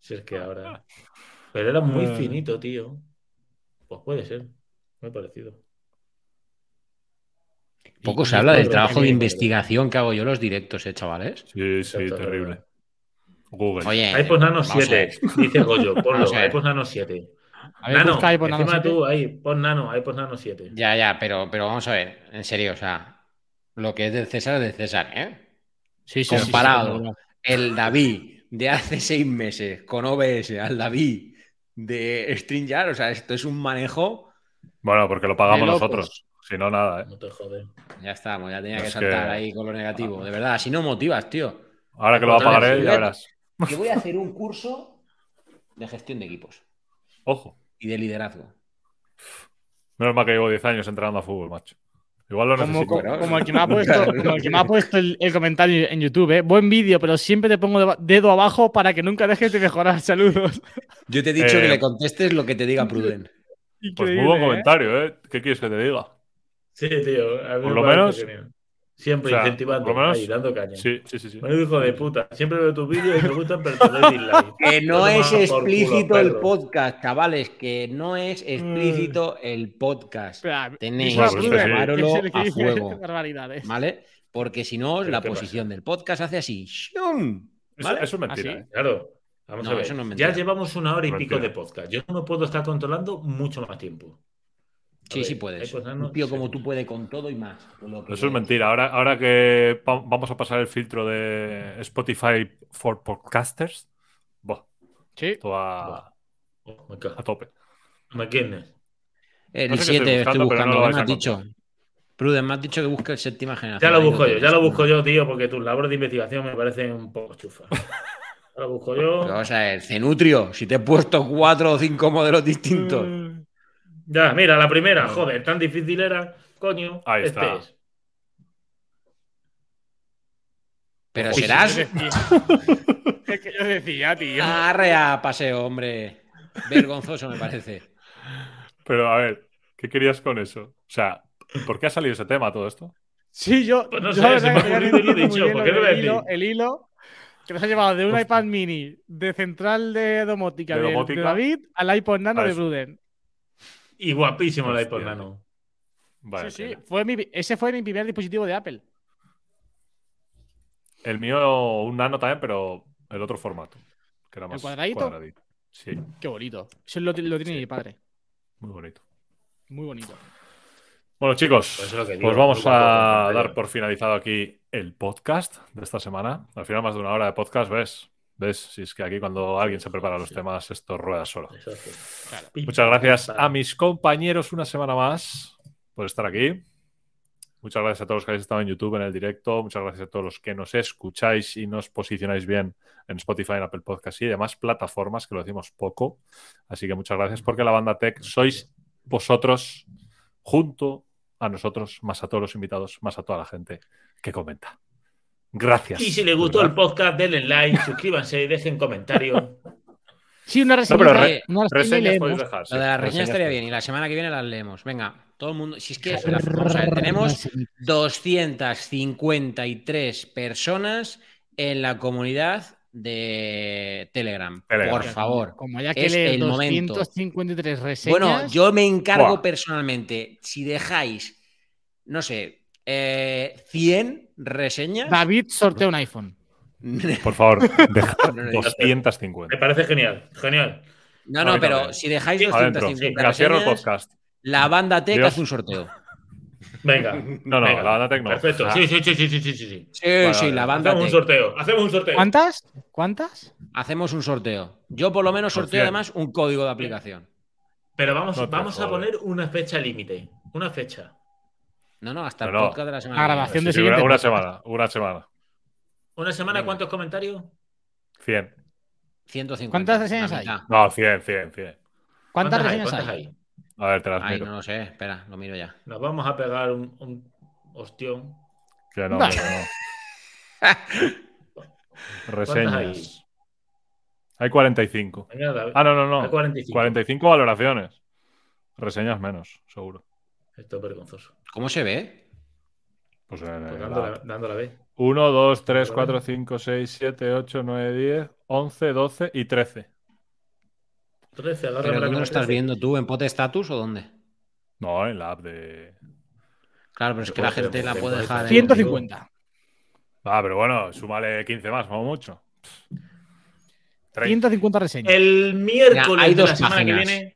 Si es que ahora. Pero era muy Ay. finito, tío. Pues puede ser. Muy parecido. Poco Y- se y habla del trabajo de investigación que hago yo en los directos, ¿eh, chavales? Sí, sí, Exacto, terrible. Google. Oye, iPod Nano vamos a 7, ver. dice Goyo. Ponlo, iPod Nano 7. A ver, Nano, busca iPod Nano encima 7. tú, ahí, pon Nano, iPod Nano 7. Ya, ya, pero, pero vamos a ver, en serio, o sea, lo que es del César es del César, ¿eh? Sí, sí, sí, sí, Comparado. sí, sí. El David de hace seis meses con OBS al David de StreamYard, o sea, esto es un manejo. Bueno, porque lo pagamos nosotros. Si no, nada, ¿eh? No te jodes. Ya estamos, ya tenía que saltar que- ahí con lo negativo. De verdad, así no motivas, tío. Ahora que lo va a pagar él, ya verás. Que voy a hacer un curso de gestión de equipos Ojo. y de liderazgo. Menos mal que llevo 10 años entrenando a fútbol, macho. Igual lo Como, necesito. como el que me ha puesto, como el, que me ha puesto el, el comentario en YouTube, ¿eh? Buen vídeo, pero siempre te pongo dedo abajo para que nunca dejes de mejorar. Saludos. Yo te he dicho Eh, que le contestes lo que te diga Pruden. Pues muy buen ¿eh? comentario, ¿eh? ¿Qué quieres que te diga? Sí, tío. a mí Por lo menos- genial. Siempre o sea, incentivando, por lo menos- ahí, dando caña. Sí, sí, sí. sí. Menudo hijo de puta. Siempre veo tus vídeos y me gustan, pero te doy dislike. Que no es culo, explícito el perro. podcast, chavales, que no es explícito el podcast. Tenéis que tomároslo que a fuego. ¿Vale? Porque si no, ¿Pero la posición pasa? del podcast hace así. ¡shum! Eso, ¿Vale? eso es mentira, ¿Ah, sí? ¿eh? Claro. Vamos No, a ver. eso no es ya llevamos una hora y Mentira. pico de podcast. Yo no me puedo estar controlando mucho más tiempo. A Sí, ver, sí puedes. Un tío sí. como tú puede con todo y más. con lo que Eso es mentira. Ahora, ahora que va- vamos a pasar el filtro de Spotify for Podcasters, Sí. va. Oh, me cago. a tope. ¿Me quién es? El No sé qué estoy 7 estoy buscando, pero no buscando, lo ¿qué vais me a has dicho? Pruden, me has dicho que busque el séptima generación. Ya lo busco yo, ya lo busco yo, tío, porque tus labores de investigación me parecen un poco chufas. Ya lo busco yo. Pero vamos a ver, Cenutrio, si te he puesto cuatro o cinco modelos distintos. Ya, mira, la primera, joder, tan difícil era, coño. Ahí este está. es. Pero Uy, serás. Es que yo decía, tío. Arre a paseo, hombre. Vergonzoso me parece. Pero a ver, ¿qué querías con eso? O sea, ¿por qué ha salido ese tema todo esto? Sí, yo. Pues no yo sé, se me ha ocurrido y lo dicho, ¿por qué lo decir? hilo, el hilo que nos ha llevado de un iPad mini de central de domótica De de, de domótica. David al iPod Nano de. Bruden. Y guapísimo el iPod. Nano. Vale, sí, sí. Fue mi- ese fue mi primer dispositivo de Apple. El mío, un nano también, pero el otro formato. Que era ¿El más cuadradito? Sí, Qué bonito. Eso lo, lo tiene mi padre. muy bonito. Muy bonito. Bueno, chicos, Pues es lo que digo, pues vamos muy a dar por finalizado aquí el podcast de esta semana. Al final, más de una hora de podcast, ¿ves? ¿Ves? Si es que aquí cuando alguien se prepara los temas, esto rueda solo. Eso es. Claro. Muchas gracias a mis compañeros una semana más por estar aquí. Muchas gracias a todos los que habéis estado en YouTube en el directo. Muchas gracias a todos los que nos escucháis y nos posicionáis bien en Spotify, en Apple Podcast y demás plataformas, que lo decimos poco. Así que muchas gracias porque la banda Tech sois vosotros junto a nosotros, más a todos los invitados, más a toda la gente que comenta. Gracias. Y si les gustó el podcast, denle like, suscríbanse y dejen comentarios. Sí, una reseña. pero re- una reseña leemos. podéis dejar. sí. Lo de la reseña estaría bien y la semana que viene las leemos. Venga, todo el mundo. Si es que Joder. vamos a ver, tenemos 253 personas en la comunidad de Telegram. Telegram. Por favor. Como haya que Es el momento. 253 reseñas. Bueno, yo me encargo Buah. personalmente. Si dejáis, no sé, eh, 100 reseñas. David sortea un iPhone. Por favor, no. 250. Me parece genial, genial. No, no, pero si dejáis Sí, Adentro. 250 Venga, cierro el reseñas, podcast. la banda Tech Dios. hace un sorteo. Venga. No, no, venga. la banda Tech no. Perfecto. Ah, Sí, sí, sí, sí, sí, sí, sí. Sí, Vale, sí, la banda Hacemos un Tech. sorteo. Hacemos un sorteo. ¿Cuántas? ¿Cuántas? Hacemos un sorteo. Yo por lo menos Por sorteo además un código de aplicación. Pero vamos, No vamos a poner una fecha límite. Una fecha. No, no, hasta el No, no. podcast de la semana. La grabación sí, de sí, siguiente una, semana, una semana. ¿Una semana Venga. cuántos comentarios? 100. 150. ¿Cuántas reseñas hay? No, 100, 100, 100. ¿Cuántas, hay? reseñas ¿Cuántas hay? hay? A ver, te las Ay, miro. no lo sé. Espera, lo miro ya. Nos vamos a pegar un, un ostión. Que no, no. ¿Cuántas Reseñas. Hay 45. Venga, David. Ah, no, no, no. Hay 45. 45 valoraciones. Reseñas menos, seguro. Esto es vergonzoso. ¿Cómo se ve? Pues en Pues el dando, la, app. dando la vez. 1, 2, 3, Vale. 4, 5, 6, 7, 8, 9, 10, 11, 12 y 13. 13, agárrame ¿Pero lo con estás 13. viendo tú? ¿En Pote Status o dónde? No, en la app de. Claro, pero es que la gente la puede dejar. en- 150. Ah, pero bueno, súmale 15 más, como mucho. 30. 150 reseñas. El miércoles Ya, hay de la dos semana páginas. que viene.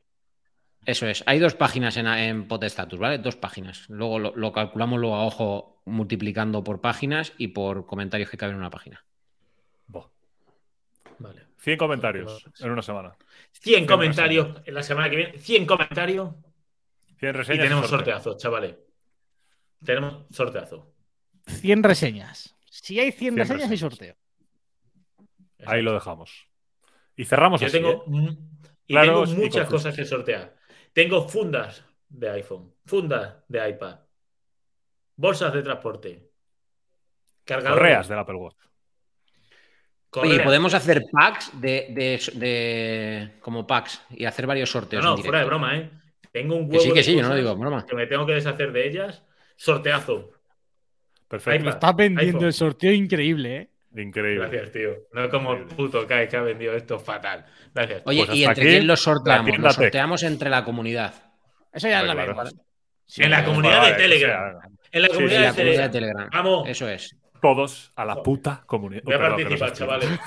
Eso es. Hay dos páginas en, en Pote Status, ¿vale? Dos páginas. Luego lo, lo calculamos luego a ojo multiplicando por páginas y por comentarios que caben en una página. Buah. Vale. 100 comentarios en una semana. 100 comentarios en la semana que viene. 100 comentarios. 100 Y reseñas. tenemos sorteo. sorteazo, chavales. Tenemos sorteazo. 100 reseñas. Si hay 100, 100 reseñas, hay sorteo. Ahí lo dejamos. Y cerramos Yo así. tengo, ¿eh? y tengo y muchas cosas que sortear. Tengo fundas de iPhone, fundas de iPad, bolsas de transporte, cargadores, Correas del Apple Watch. correas. Oye, podemos hacer packs de, de- de- como packs y hacer varios No, sorteos. no, en fuera de broma, ¿eh? Tengo un huevo Que sí, que de sí, yo no lo digo, broma. que me tengo que deshacer de ellas. Sorteazo. Perfecto. iPad. Está vendiendo iPhone. el sorteo increíble, ¿eh? Increíble. Gracias, tío. No es como el puto Kai que ha vendido esto fatal. Gracias. Oye, Pues ¿y entre aquí quién la sorteamos? Tech. sorteamos entre la comunidad. Eso ya Ah, lo claro. vemos. Sí, en la comunidad de Telegram. En la comunidad de la Telegram. Vamos. Eso es. Todos a la puta comunidad. Voy a participar, chavales.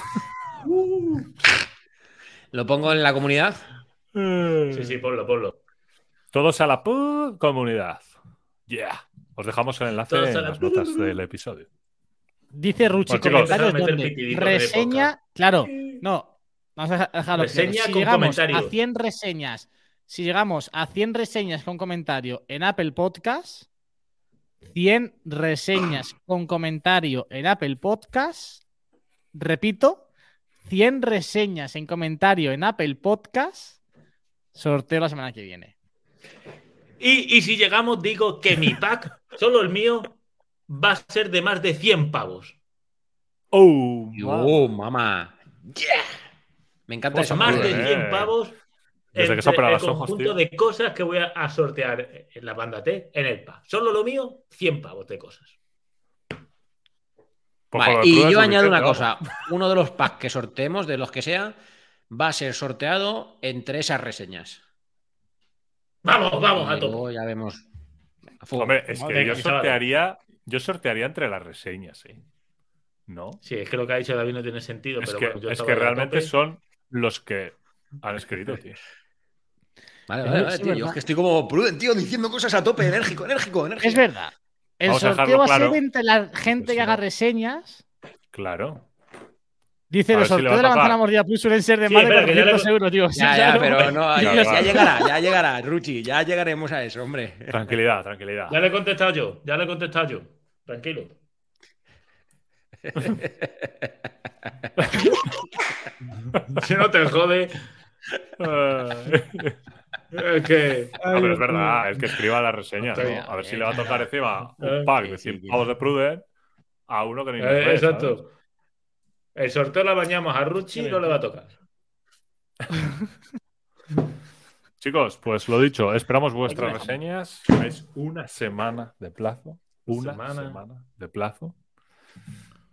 ¿Lo pongo en la comunidad? escribe. Sí, sí, ponlo, ponlo. Todos a la puta comunidad. Yeah. Os dejamos el enlace en la las notas del episodio. Dice Ruchi, chicos. comentarios donde reseña, claro, no, vamos a dejarlo Reseña claro. Si con llegamos a comentarios. 100 reseñas, si llegamos a 100 reseñas con comentario en Apple Podcast, 100 reseñas con comentario en Apple Podcast. Repito, 100 reseñas en comentario en Apple Podcast. Sorteo la semana que viene. Y, y si llegamos, digo que mi pack, solo el mío, va a ser de más de 100 pavos. ¡Oh! oh mamá! ¡Yeah! Me encanta pues eso. Más de 100 pavos. Desde que se el conjunto de cosas que voy a, sortear en la banda T en el pack. Solo lo mío, 100 pavos de cosas. Pues vale, y yo añado una cosa. Uno de los packs que sorteemos, de los que sea, va a ser sorteado entre esas reseñas. Vamos, vamos a todo. Ya vemos. Hombre, es que yo sortearía, yo sortearía entre las reseñas, ¿eh? ¿No? Sí, es que lo que ha dicho David no tiene sentido. Es pero que, es que realmente son los que han escrito, tío. Vale, vale, vale, tío. Yo es que estoy como prudente, tío, diciendo cosas a tope, enérgico, enérgico, enérgico. Es verdad. El sorteo va a ser entre la gente pues que haga reseñas. Claro. Dice, los sorteos de la manzana mordida plus suelen ser de más de 400 euros, tío. Ya, ya, pero no, ya, llegará, ya llegará, Ruchi, ya llegaremos a eso, hombre. Tranquilidad, tranquilidad. Ya le he contestado yo, ya le he contestado yo. Tranquilo. si no te jode. es que. es verdad, es que escriba la reseña. A ver si le va a tocar encima un pack de 100 pavos de Pruden a uno que ni eh, Exacto. El sorteo la bañamos a Ruchi y no le va a tocar. Chicos, pues lo dicho, esperamos vuestras reseñas. Es una semana de plazo. Una semana. de plazo.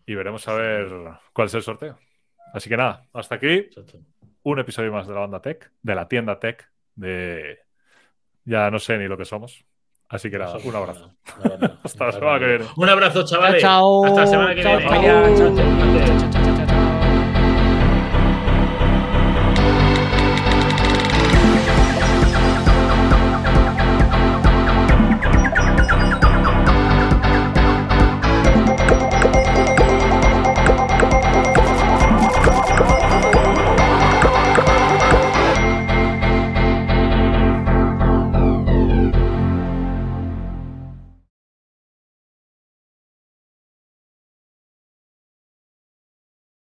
Y veremos a ver cuál es el sorteo. Así que nada, hasta aquí. Un episodio más de la banda Tech, de la tienda Tech, de. Ya no sé ni lo que somos. Así que nada, un abrazo. Hasta la semana que viene. Un abrazo, chavales. Chao, Hasta la semana que viene.